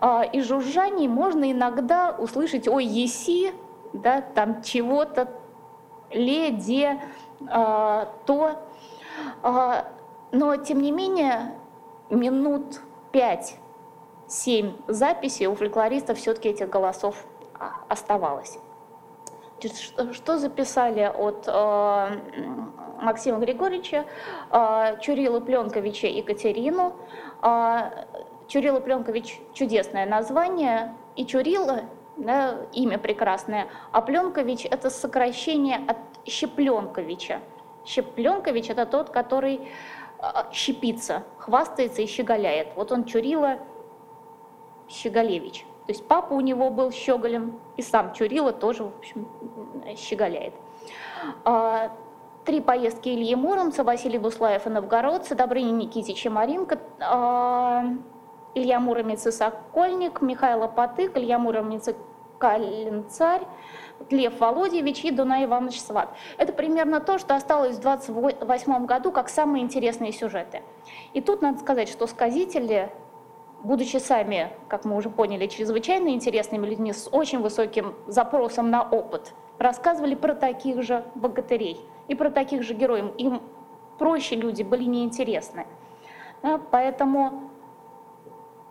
э, и жужжаний можно иногда услышать «Ой, еси», да, там чего-то, ле, де, э, то. Э, но, тем не менее, минут пять 7 записей у фольклористов все-таки этих голосов оставалось. Что записали от э, Максима Григорьевича, э, Чурила Пленковича Екатерину. Э, Чурила Пленкович – чудесное название, и Чурила да, имя прекрасное, а Пленкович – это сокращение от Щепленковича. Щепленкович – это тот, который э, щепится, хвастается и щеголяет. Вот он Чурила Щеголевич. То есть папа у него был щеголем, и сам Чурила тоже, в общем, щеголяет. А, три поездки Ильи Муромца, Василий Буслаев и Новгородцы, Добрыня Никитич и Маринка, а, Илья Муромец и Сокольник, Михаил Потык, Илья Муромец и Калинцарь, Лев Володьевич и Дунай Иванович Сват. Это примерно то, что осталось в 28 году как самые интересные сюжеты. И тут надо сказать, что сказители будучи сами, как мы уже поняли, чрезвычайно интересными людьми с очень высоким запросом на опыт, рассказывали про таких же богатырей и про таких же героев. Им проще люди были неинтересны. Да, поэтому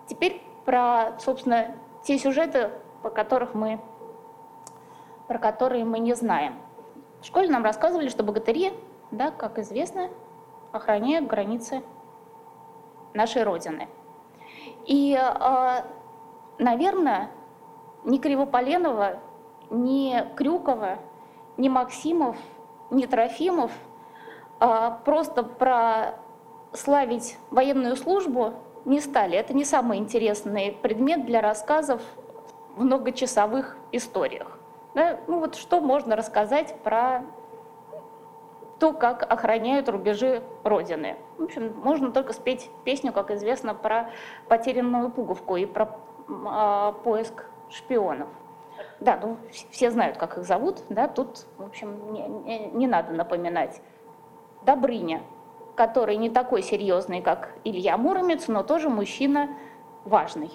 теперь про, собственно, те сюжеты, по которых мы, про которые мы не знаем. В школе нам рассказывали, что богатыри, да, как известно, охраняют границы нашей Родины – и, а, наверное, ни Кривополенова, ни Крюкова, ни Максимов, ни Трофимов а, просто прославить военную службу не стали. Это не самый интересный предмет для рассказов в многочасовых историях. Да? Ну вот что можно рассказать про то, как охраняют рубежи Родины. В общем, можно только спеть песню, как известно, про потерянную пуговку и про э, поиск шпионов. Да, ну все знают, как их зовут, да, тут, в общем, не, не, не надо напоминать. Добрыня, который не такой серьезный, как Илья Муромец, но тоже мужчина важный.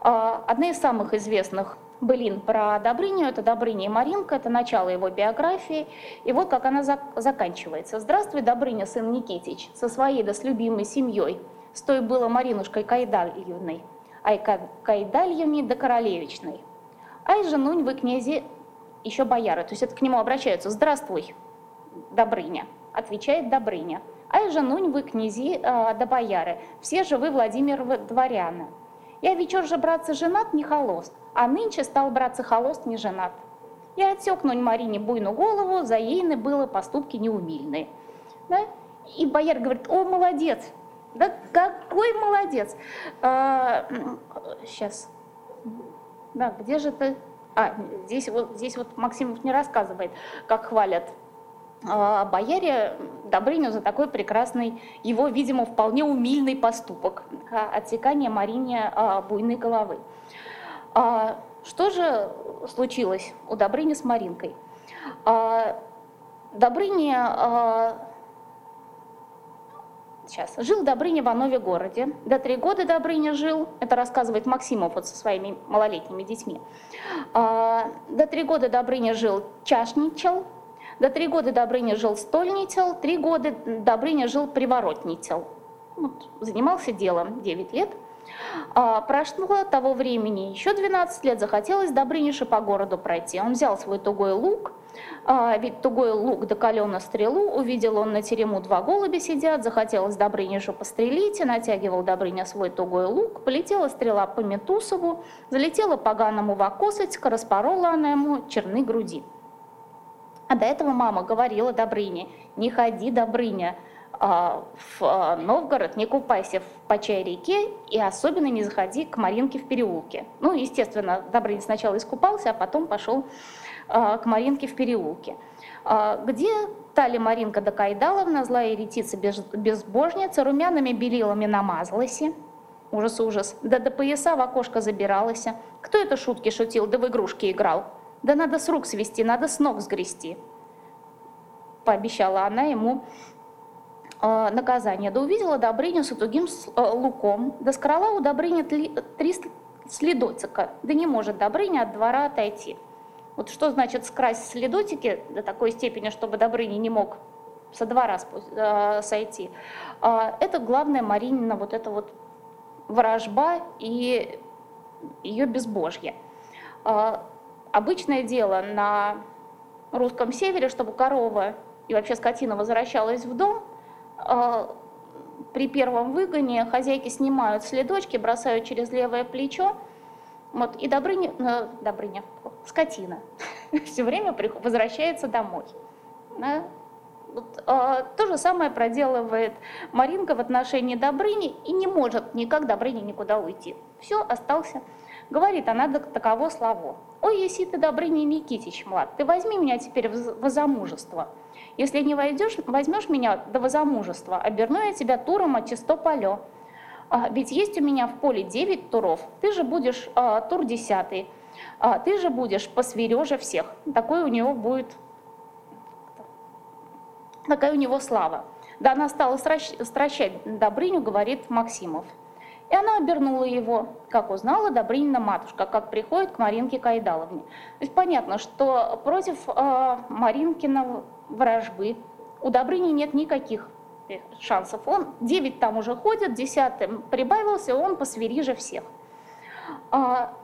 А, одна из самых известных былин про Добрыню, это Добрыня и Маринка, это начало его биографии. И вот как она зак заканчивается. «Здравствуй, Добрыня, сын Никитич, со своей да с любимой семьей. С той было Маринушкой Кайдальевной, ай Кайдальевной да Королевичной. Ай, женунь вы, князи, еще бояры». То есть это к нему обращаются. «Здравствуй, Добрыня», отвечает Добрыня. «Ай, женунь вы, князи э, да бояры, все же вы Владимировы дворяны». Я вечер же, братцы, женат не холост, а нынче стал братцы холост не женат. Я отсекнуть Марине буйну голову, за ейны было поступки неумильные. Да? И бояр говорит, о, молодец, да какой молодец. А, сейчас, да, где же ты? А, здесь вот, здесь вот Максимов не рассказывает, как хвалят бояре Добрыню за такой прекрасный, его, видимо, вполне умильный поступок – отсекание Марине а, буйной головы. А, что же случилось у Добрыни с Маринкой? Добрыня Сейчас. Жил Добрыня в Анове городе. До три года Добрыня жил, это рассказывает Максимов вот со своими малолетними детьми. До три года Добрыня жил, чашничал, до три года Добрыня жил стольнител, три года Добрыня жил приворотнител. Вот, занимался делом 9 лет. А, прошло того времени еще 12 лет, захотелось Добрынише по городу пройти. Он взял свой тугой лук, а, ведь тугой лук доколел на стрелу, увидел он на терему два голубя сидят, захотелось Добрынишу пострелить, и натягивал Добрыня свой тугой лук, полетела стрела по Метусову, залетела поганому в окосочка, распорола она ему черны груди. А до этого мама говорила Добрыне, не ходи, Добрыня, а, в а, Новгород, не купайся в Почай реке и особенно не заходи к Маринке в переулке. Ну, естественно, Добрыня сначала искупался, а потом пошел а, к Маринке в переулке. Где Тали Маринка Докайдаловна, злая еретица безбожница, румяными белилами намазалась, Ужас, ужас. Да до пояса в окошко забиралась. Кто это шутки шутил, да в игрушки играл? Да надо с рук свести, надо с ног сгрести. Пообещала она ему э, наказание. Да увидела Добрыню с тугим э, луком, да скрала у Добрыни три, следотика. Да не может Добрыня от двора отойти. Вот что значит скрасть следотики до такой степени, чтобы Добрыня не мог со двора э, сойти. Э, это главное Маринина вот это вот ворожба и ее безбожье. Э, обычное дело на русском севере, чтобы корова и вообще скотина возвращалась в дом, э, при первом выгоне хозяйки снимают следочки, бросают через левое плечо, вот, и Добрыня, э, Добрыня, скотина, все время возвращается домой. Да? Вот, э, то же самое проделывает Маринка в отношении Добрыни и не может никак Добрыни никуда уйти. Все, остался. Говорит она таково славу. «Ой, если ты, Добрыня Никитич, млад, ты возьми меня теперь в замужество. Если не войдешь, возьмешь меня до замужества, оберну я тебя туром от чисто поле. А, ведь есть у меня в поле 9 туров, ты же будешь а, тур 10, а, ты же будешь посвереже всех. Такой у него будет, такая у него слава. Да она стала стращать Добрыню, говорит Максимов. И она обернула его, как узнала Добрынина матушка, как приходит к Маринке Кайдаловне. То есть понятно, что против э, Маринкина вражбы у Добрыни нет никаких шансов. Он 9 там уже ходит, 10 прибавился, он посвери всех. А,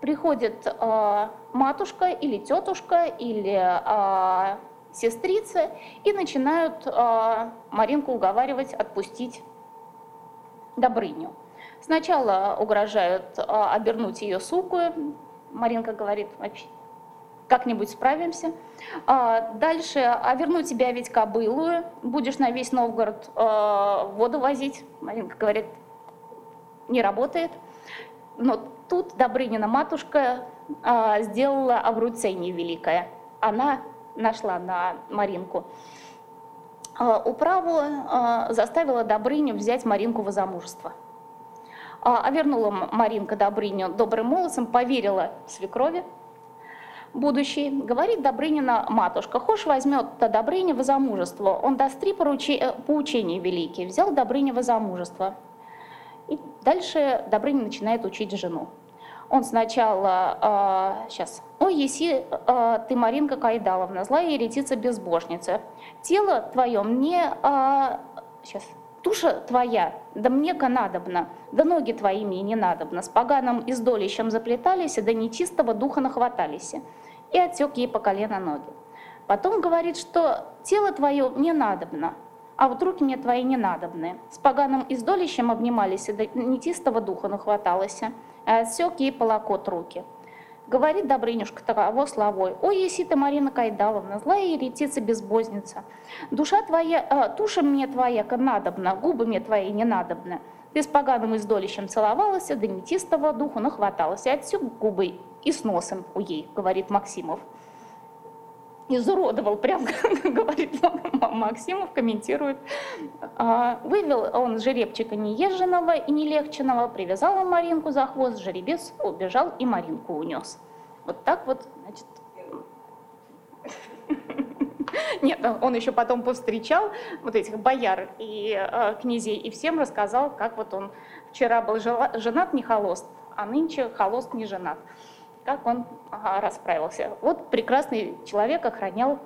приходит а, матушка или тетушка или а, сестрица и начинают а, Маринку уговаривать отпустить Добрыню. Сначала угрожают а, обернуть ее суку. Маринка говорит, как-нибудь справимся. А, дальше, а верну тебя ведь кобылую, будешь на весь Новгород а, воду возить. Маринка говорит, не работает. Но тут Добрынина матушка сделала обруцение великое. Она нашла на Маринку управу, заставила Добрыню взять Маринку в замужество. А вернула Маринка Добрыню добрым молодцем, поверила свекрови, будущий, говорит Добрынина матушка, хошь возьмет Добрыня в замужество, он даст три поручи, э, поучения великие, взял Добрыня в замужество. И дальше Добрыня начинает учить жену. Он сначала, э, сейчас, «Ой, еси э, ты, Маринка Кайдаловна, злая еретица-безбожница, тело твое мне, э, сейчас, туша твоя, да мне-ка надобно, да ноги твои мне не надобно, с поганым издолищем заплетались, да нечистого духа нахватались» и отсек ей по колено ноги. Потом говорит, что тело твое не надобно, а вот руки мне твои не надобны. С поганым издолищем обнимались, и до нетистого духа нахваталась, а отсек ей полокот руки. Говорит Добрынюшка таково словой, «Ой, еси ты, Марина Кайдаловна, злая еретица-безбозница, душа твоя, а, туша мне твоя надобна, губы мне твои не надобны. Ты с поганым издолищем целовалась, да нетистого духу нахваталась, и отсек губы и с носом у ей, говорит Максимов. Изуродовал, прям говорит Максимов, комментирует. А, вывел он жеребчика неезженного и нелегченного, привязал он Маринку за хвост, жеребец убежал и Маринку унес. Вот так вот, значит, нет, он еще потом повстречал вот этих бояр и э, князей и всем рассказал, как вот он вчера был женат не холост, а нынче холост не женат как он ага, расправился. Вот прекрасный человек охранял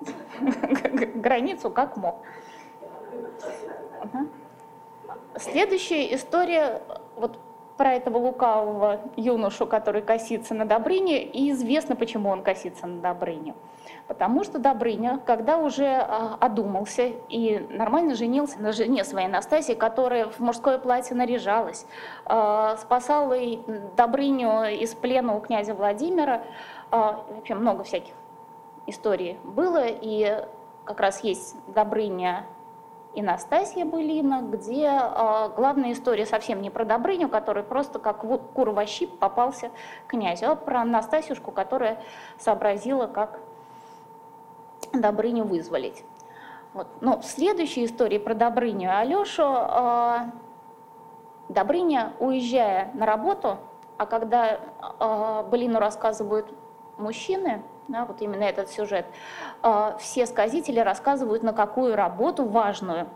границу как мог. Следующая история вот про этого лукавого юношу, который косится на Добрыне, и известно, почему он косится на Добрыне. Потому что Добрыня, когда уже а, одумался и нормально женился на жене своей Настасии, которая в мужское платье наряжалась, а, спасала Добрыню из плена у князя Владимира, а, вообще много всяких историй было, и как раз есть Добрыня и Настасья Былина, где э, главная история совсем не про Добрыню, который просто как кур щип попался князю, а про Настасюшку, которая сообразила, как Добрыню вызволить. Вот. Но в следующей истории про Добрыню и Алешу э, Добрыня, уезжая на работу, а когда э, Былину рассказывают мужчины, да, вот именно этот сюжет, э, все сказители рассказывают, на какую работу важную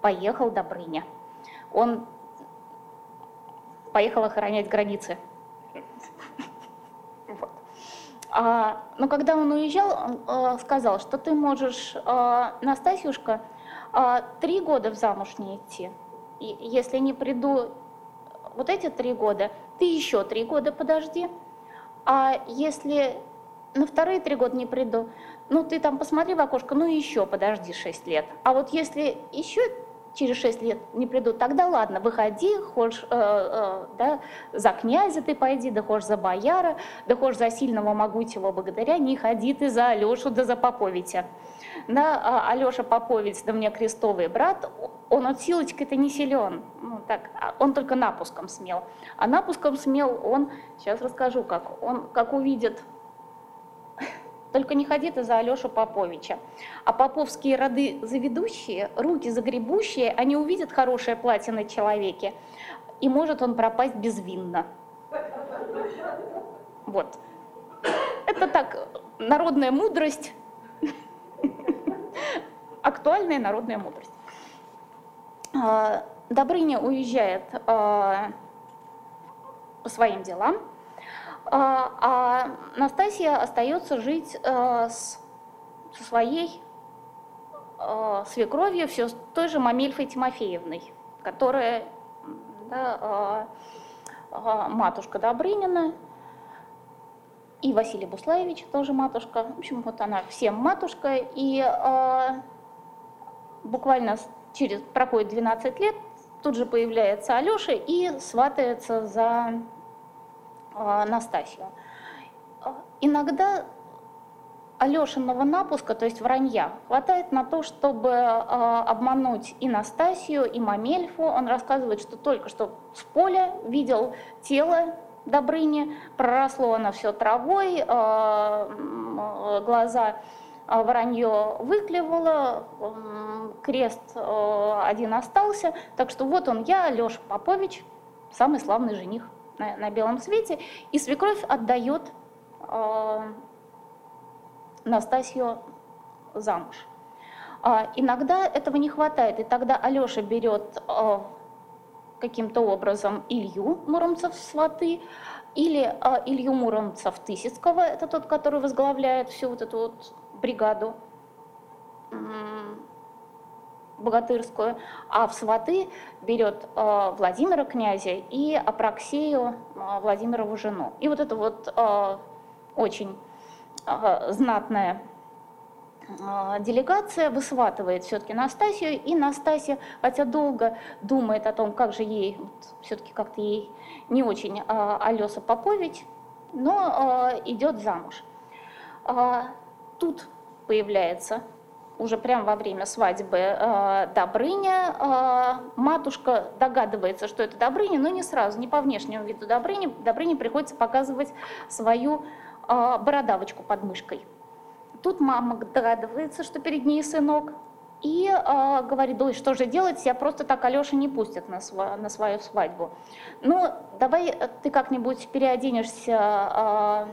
поехал Добрыня. Он поехал охранять границы. Вот. А, но когда он уезжал, он э, сказал, что ты можешь, э, Настасьюшка, э, три года в замуж не идти. И если не приду вот эти три года, ты еще три года подожди. А если на вторые три года не приду, ну ты там посмотри в окошко, ну еще подожди шесть лет. А вот если еще через шесть лет не придут, тогда ладно, выходи, хочешь э, э, да, за князя ты пойди, да хочешь за бояра, да хочешь за сильного могучего богатыря, не ходи ты за Алешу да за Поповича. Да, а Алеша Попович, да мне крестовый брат, он от силочкой-то не силен, ну, так, а он только напуском смел. А напуском смел он, сейчас расскажу как, он как увидит только не ходи ты за Алешу Поповича. А поповские роды заведущие, руки загребущие, они увидят хорошее платье на человеке, и может он пропасть безвинно. Вот. Это так, народная мудрость, актуальная народная мудрость. А, Добрыня уезжает а, по своим делам, а, а Настасья остается жить э, с, со своей э, свекровью, все с той же Мамельфой Тимофеевной, которая да, э, матушка Добрынина, и Василий Буслаевич тоже матушка. В общем, вот она всем матушка. И буквально через проходит 12 лет, тут же появляется Алеша и сватается за Настасью. Иногда Алешиного напуска, то есть вранья, хватает на то, чтобы э, обмануть и Настасью, и Мамельфу. Он рассказывает, что только что с поля видел тело Добрыни, проросло оно все травой, э, глаза вранье выклевало, э, крест э, один остался. Так что вот он, я, Алеша Попович, самый славный жених на, на белом свете, и свекровь отдает э, Настасью замуж. А, иногда этого не хватает, и тогда Алеша берет э, каким-то образом Илью Муромцев сваты, или э, Илью Муромцев Тысяцкого, это тот, который возглавляет всю вот эту вот бригаду богатырскую, а в сваты берет э, Владимира князя и Апраксею э, Владимирову жену. И вот это вот э, очень э, знатная э, делегация высватывает все-таки Настасью, и Настасья, хотя долго думает о том, как же ей, все-таки как-то ей не очень э, Алеса Попович, но э, идет замуж. Э, тут появляется уже прямо во время свадьбы э, Добрыня. Э, матушка догадывается, что это Добрыня, но не сразу, не по внешнему виду Добрыни. Добрыне приходится показывать свою э, бородавочку под мышкой. Тут мама догадывается, что перед ней сынок, и э, говорит, ой, что же делать, я просто так Алеша не пустят на, свою свадьбу. Ну, давай ты как-нибудь переоденешься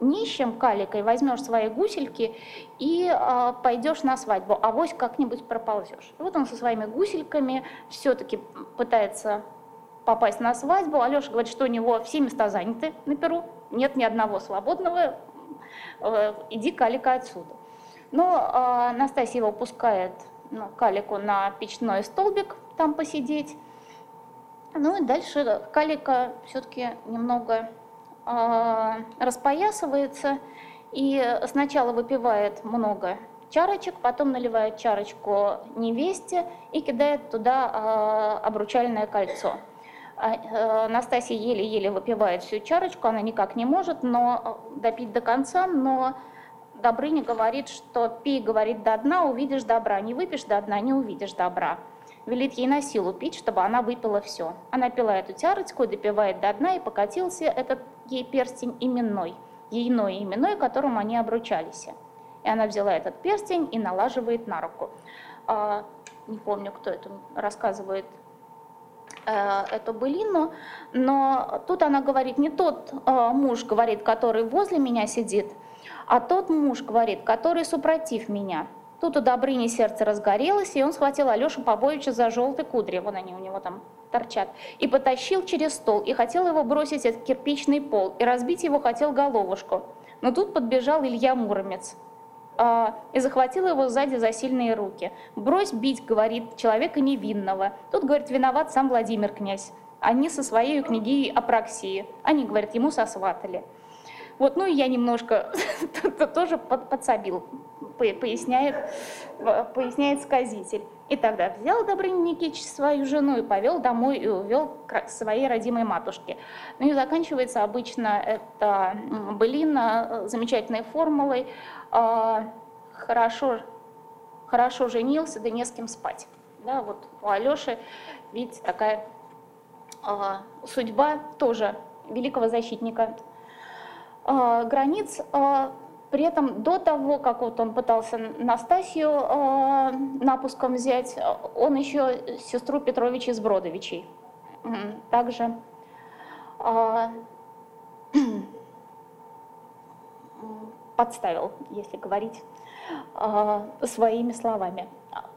нищим каликой возьмешь свои гусельки и э, пойдешь на свадьбу, а вось как-нибудь проползешь. И вот он со своими гусельками все-таки пытается попасть на свадьбу. Алеша говорит, что у него все места заняты на Перу, нет ни одного свободного, э, иди калика отсюда. Но э, Настасья его пускает ну, калику на печной столбик там посидеть. Ну и дальше калика все-таки немного а, распоясывается и сначала выпивает много чарочек, потом наливает чарочку невесте и кидает туда а, обручальное кольцо. А, Настасья еле-еле выпивает всю чарочку, она никак не может но допить до конца, но Добрыня говорит, что пей, говорит, до дна, увидишь добра, не выпьешь до дна, не увидишь добра велит ей на силу пить, чтобы она выпила все. Она пила эту тярочку, допивает до дна, и покатился этот ей перстень именной, ейной именной, которым они обручались. И она взяла этот перстень и налаживает на руку. А, не помню, кто это рассказывает э, эту былину, но тут она говорит, не тот э, муж, говорит, который возле меня сидит, а тот муж, говорит, который супротив меня. Тут у Добрыни сердце разгорелось, и он схватил Алешу Побовича за желтые кудри, вон они у него там торчат, и потащил через стол, и хотел его бросить от кирпичный пол, и разбить его хотел головушку. Но тут подбежал Илья Муромец а, и захватил его сзади за сильные руки. «Брось бить», — говорит, — «человека невинного». Тут, говорит, виноват сам Владимир князь. Они со своей княгиней Апраксии. Они, говорят, ему сосватали. Вот, ну и я немножко тоже подсобил, поясняет, поясняет сказитель. И тогда взял Добрыня Никитич свою жену и повел домой и увел к своей родимой матушке. Ну и заканчивается обычно это былина замечательной формулой а, «хорошо, хорошо женился, да не с кем спать». Да, вот у Алеши, видите, такая а, судьба тоже великого защитника э, границ. Э, при этом до того, как вот он пытался Настасью э, напуском взять, он еще сестру Петровича из Бродовичей. Также э, подставил, если говорить э, своими словами.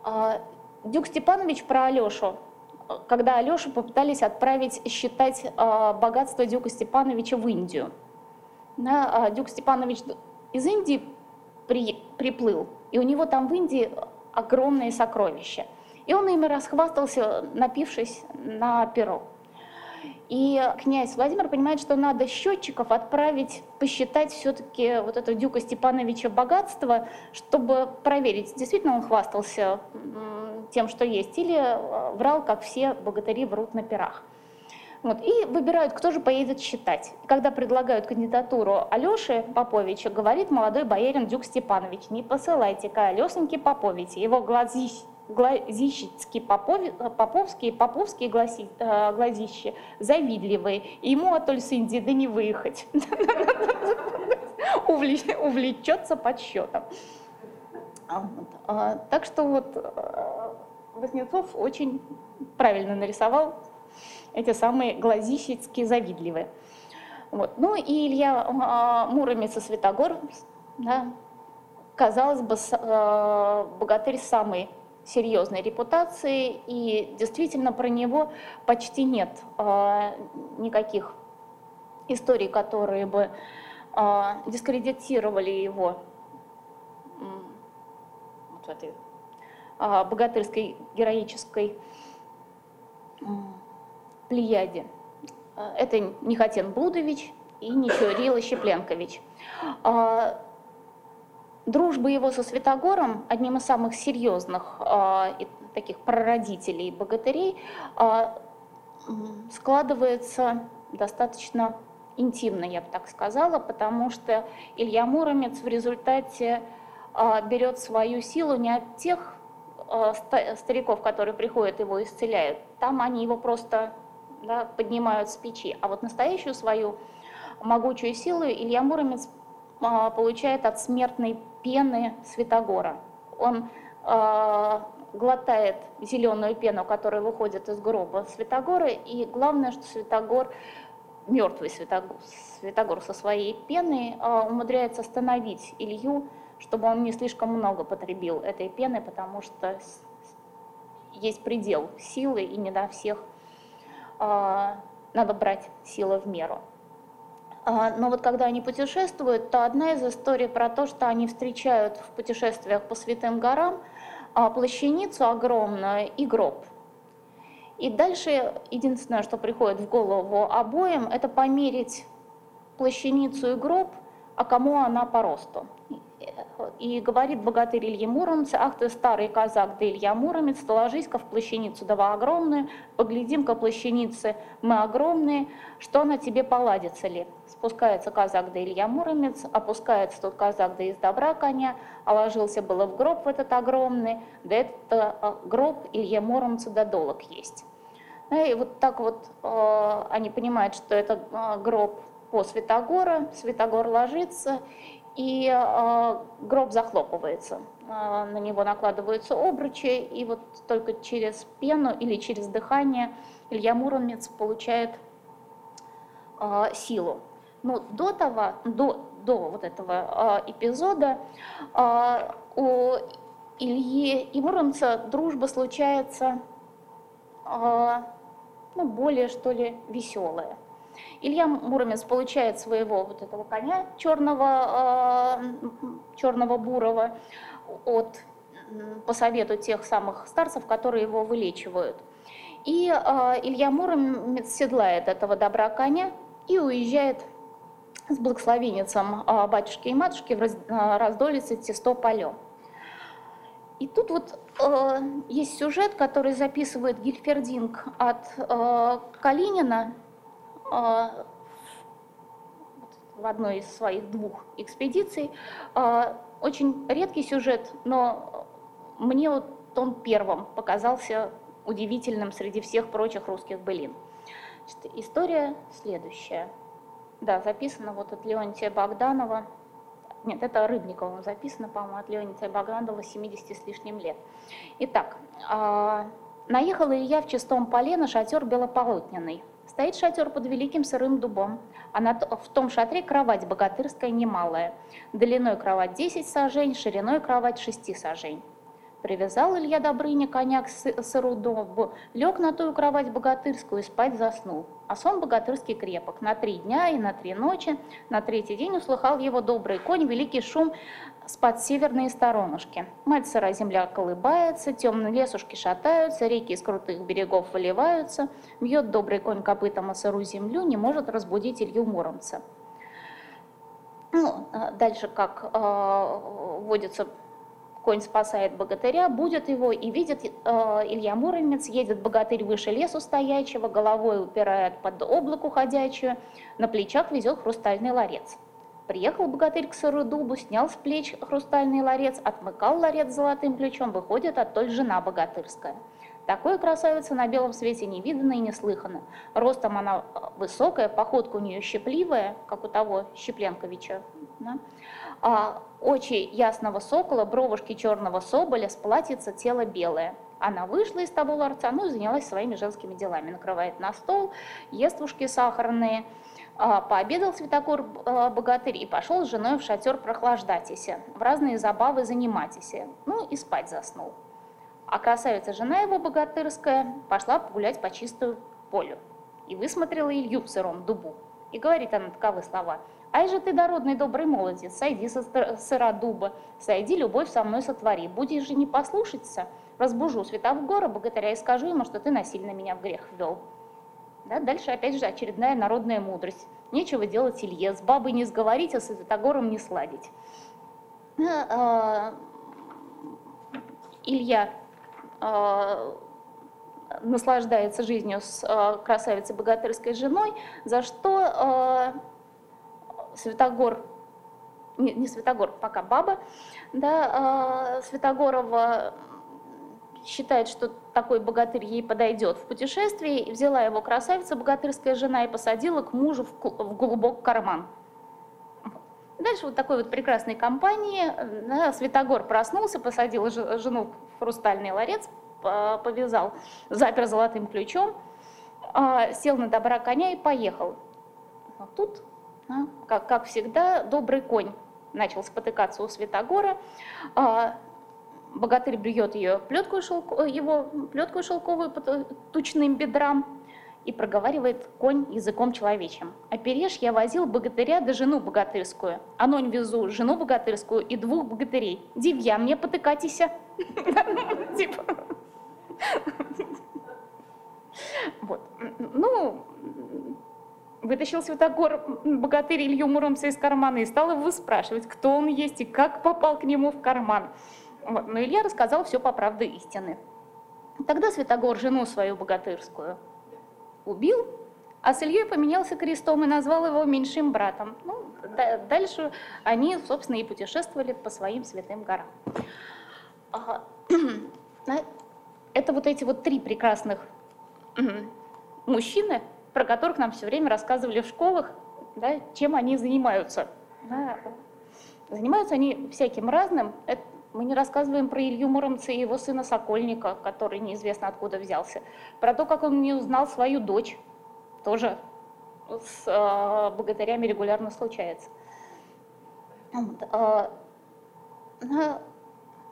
Э, Дюк Степанович про Алешу когда Алешу попытались отправить считать э, богатство Дюка Степановича в Индию – да, а Дюк Степанович из Индии при, приплыл, и у него там в Индии огромные сокровища. И он ими расхвастался, напившись на перо. И князь Владимир понимает, что надо счетчиков отправить, посчитать все-таки вот это Дюка Степановича богатство, чтобы проверить, действительно он хвастался тем, что есть, или э, врал, как все богатыри врут на перах. Вот, и выбирают, кто же поедет считать. Когда предлагают кандидатуру Алёши Поповича, говорит молодой боярин Дюк Степанович, не посылайте-ка Алёсеньки Поповича, его глазищ, глазищицкие попови, поповские, поповские гласи, э, глазищи завидливые, ему от Ольсинди да не выехать. Увлечется подсчетом. А, так что вот э, Вознецов очень правильно нарисовал эти самые глазищицкие завидливые. Вот. Ну и Илья а, Муромец и Святогор, да, казалось бы, а, богатырь самой серьезной репутации, и действительно про него почти нет а, никаких историй, которые бы а, дискредитировали его вот в этой а, богатырской героической плеяде. А, это не Хатен Блудович и не Чурила Щепленкович. А, дружба его со Святогором, одним из самых серьезных а, таких прародителей богатырей, складывается достаточно интимно, я бы так сказала, потому что Илья Муромец в результате берет свою силу не от тех стариков, которые приходят его исцеляют, там они его просто да, поднимают с печи. А вот настоящую свою могучую силу Илья Муромец а, получает от смертной пены Святогора. Он а, глотает зеленую пену, которая выходит из гроба Святогора, и главное, что Святогор, мертвый Святогор, Святогор со своей пеной а, умудряется остановить Илью, чтобы он не слишком много потребил этой пены, потому что есть предел силы, и не до всех надо брать силы в меру. А, но вот когда они путешествуют, то одна из историй про то, что они встречают в путешествиях по святым горам а, плащаницу огромную и гроб. И дальше единственное, что приходит в голову обоим, это померить плащаницу и гроб, а кому она по росту. И говорит богатырь Илья Муромец, ах ты старый казак, да Илья Муромец, ложись-ка в плащаницу, дава огромную, поглядим-ка плащаницы мы огромные, что она тебе поладится ли? Спускается казак да Илья Муромец, опускается тот казак да из добра коня, а ложился было в гроб в этот огромный, да это а, гроб Илья Муромца да долог есть. И вот так вот э, они понимают, что это э, гроб по Святогора, Святогор ложится, и э, гроб захлопывается. Э, на него накладываются обручи, и вот только через пену или через дыхание Илья Муромец получает э, силу. Но до того, до, до вот этого эпизода у Ильи и Муромца дружба случается ну, более, что ли, веселая. Илья Муромец получает своего вот этого коня черного, э, черного бурого от, по совету тех самых старцев, которые его вылечивают. И э, Илья Муромец седлает этого добра коня и уезжает с благословенницем э, батюшки и матушки в раз, раздолице Тесто поле. И тут вот э, есть сюжет, который записывает Гильфердинг от э, Калинина в одной из своих двух экспедиций. Э, очень редкий сюжет, но мне вот он первым показался удивительным среди всех прочих русских былин. Значит, история следующая. Да, записана вот от Леонтия Богданова. Нет, это Рыбниковым записано, по-моему, от Леонтия Богданова 70 с лишним лет. Итак, э, наехал Илья в чистом поле на шатер белополотняный. Стоит шатер под великим сырым дубом, а на, в том шатре кровать богатырская немалая. Длиной кровать 10 сажень, шириной кровать 6 сажень. Привязал Илья Добрыня коня к сыру дубу, лег на ту кровать богатырскую и спать заснул. А сон богатырский крепок. На три дня и на три ночи, на третий день услыхал его добрый конь, великий шум с-под северной сторонушки. Мать сыра земля колыбается, темные лесушки шатаются, реки из крутых берегов выливаются, бьет добрый конь копытом о сыру землю, не может разбудить Илью Муромца. Ну, а дальше, как э, водится конь спасает богатыря, будет его, и видит э, Илья Муромец, едет богатырь выше лесу стоячего, головой упирает под облаку ходячую, на плечах везет хрустальный ларец. Приехал богатырь к сыру дубу, снял с плеч хрустальный ларец, отмыкал ларец золотым ключом, выходит оттоль жена богатырская. Такой красавица на белом свете не видно и не слыхано. Ростом она высокая, походка у нее щепливая, как у того Щепленковича. Да? А, очи ясного сокола, бровушки черного соболя, сплатится тело белое. Она вышла из того ларца, ну и занялась своими женскими делами. Накрывает на стол, ест ушки сахарные. А, пообедал Святогор а, богатырь и пошел с женой в шатер прохлаждатись, в разные забавы заниматись. Ну и спать заснул. А красавица жена его богатырская пошла погулять по чистую полю и высмотрела Илью в сыром дубу. И говорит она таковы слова. Ай же ты, дородный добрый молодец, сойди со сыра дуба, сойди, любовь со мной сотвори. Будешь же не послушаться, разбужу Святогора богатыря и скажу ему, что ты насильно меня в грех ввел. Да, дальше опять же очередная народная мудрость. Нечего делать Илье, с бабой не сговорить, а с Святогором не сладить. А, Илья а, наслаждается жизнью с а, красавицей богатырской женой, за что Святогор, не, не Святогор, пока баба, да, э, Святогорова считает, что такой богатырь ей подойдет в путешествии, взяла его красавица, богатырская жена, и посадила к мужу в, в глубокий карман. Дальше вот такой вот прекрасной компании да, Святогор проснулся, посадил жену в хрустальный ларец, повязал, запер золотым ключом, а, сел на добра коня и поехал. Тут а, как, как всегда, добрый конь начал спотыкаться у Святогора. А, богатырь бьет ее плетку шелк, его плетку шелковую по тучным бедрам и проговаривает конь языком человечьим. «Опережь я возил богатыря да жену богатырскую, а нонь везу жену богатырскую и двух богатырей. Дивья мне потыкатися!» Типа. Вот. Ну, вытащил Святогор богатырь Илью Муромца из кармана и стал его спрашивать, кто он есть и как попал к нему в карман. Вот. Но Илья рассказал все по правде истины. Тогда Святогор жену свою богатырскую убил, а с Ильей поменялся крестом и назвал его меньшим братом. Ну, дальше они, собственно, и путешествовали по своим святым горам. Это вот эти вот три прекрасных мужчины, про которых нам все время рассказывали в школах, да, чем они занимаются. Да. Занимаются они всяким разным. Это мы не рассказываем про Илью Муромца и его сына Сокольника, который неизвестно откуда взялся. Про то, как он не узнал свою дочь, тоже с э, богатырями регулярно случается. Вот, э,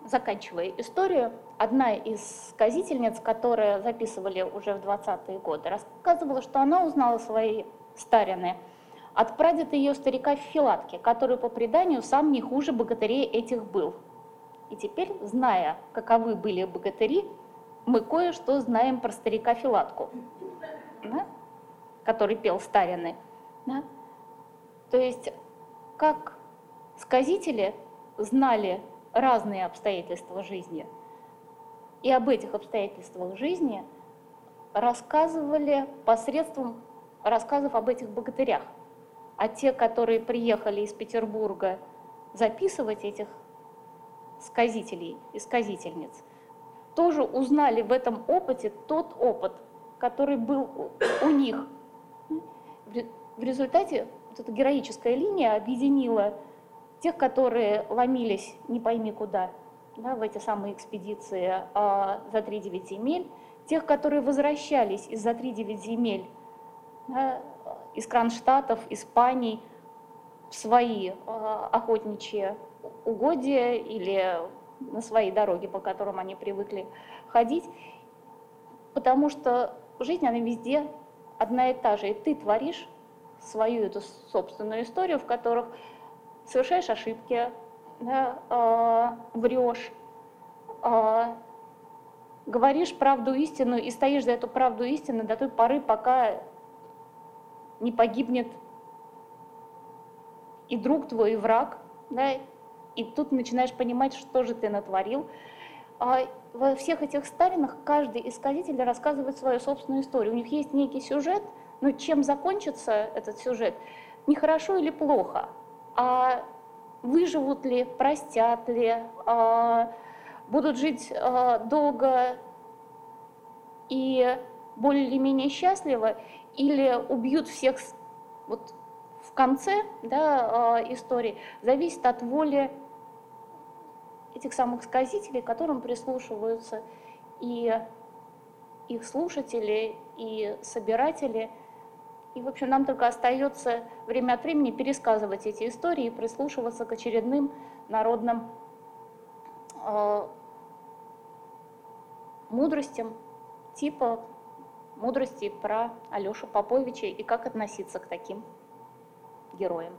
заканчивая историю, одна из сказительниц, которые записывали уже в 20-е годы, рассказывала, что она узнала свои старины от прадеда ее старика Филатки, который по преданию сам не хуже богатырей этих был. И теперь, зная, каковы были богатыри, мы кое-что знаем про старика Филатку, да? который пел старины. Да? То есть, как сказители знали разные обстоятельства жизни, и об этих обстоятельствах жизни рассказывали посредством рассказов об этих богатырях. А те, которые приехали из Петербурга записывать этих сказителей и сказительниц, тоже узнали в этом опыте тот опыт, который был у них. В результате вот эта героическая линия объединила тех, которые ломились не пойми куда, да, в эти самые экспедиции а, за 3-9 земель, тех, которые возвращались из-за 3-9 земель, да, из Кронштадтов, Испаний, в свои а, охотничьи угодья или на своей дороге, по которым они привыкли ходить, потому что жизнь, она везде одна и та же, и ты творишь свою эту собственную историю, в которых совершаешь ошибки, да, э, врешь, э, говоришь правду истину и стоишь за эту правду истину до той поры, пока не погибнет и друг твой, и враг, да, и тут начинаешь понимать, что же ты натворил. А во всех этих старинах каждый исказитель рассказывает свою собственную историю. У них есть некий сюжет, но чем закончится этот сюжет, не хорошо или плохо, а выживут ли, простят ли, а, будут жить а, долго и более или менее счастливо, или убьют всех вот в конце да, а, истории, зависит от воли этих самых сказителей, которым прислушиваются и их слушатели, и собиратели. И, в общем, нам только остается время от времени пересказывать эти истории и прислушиваться к очередным народным э, мудростям, типа мудрости про Алешу Поповича и как относиться к таким героям.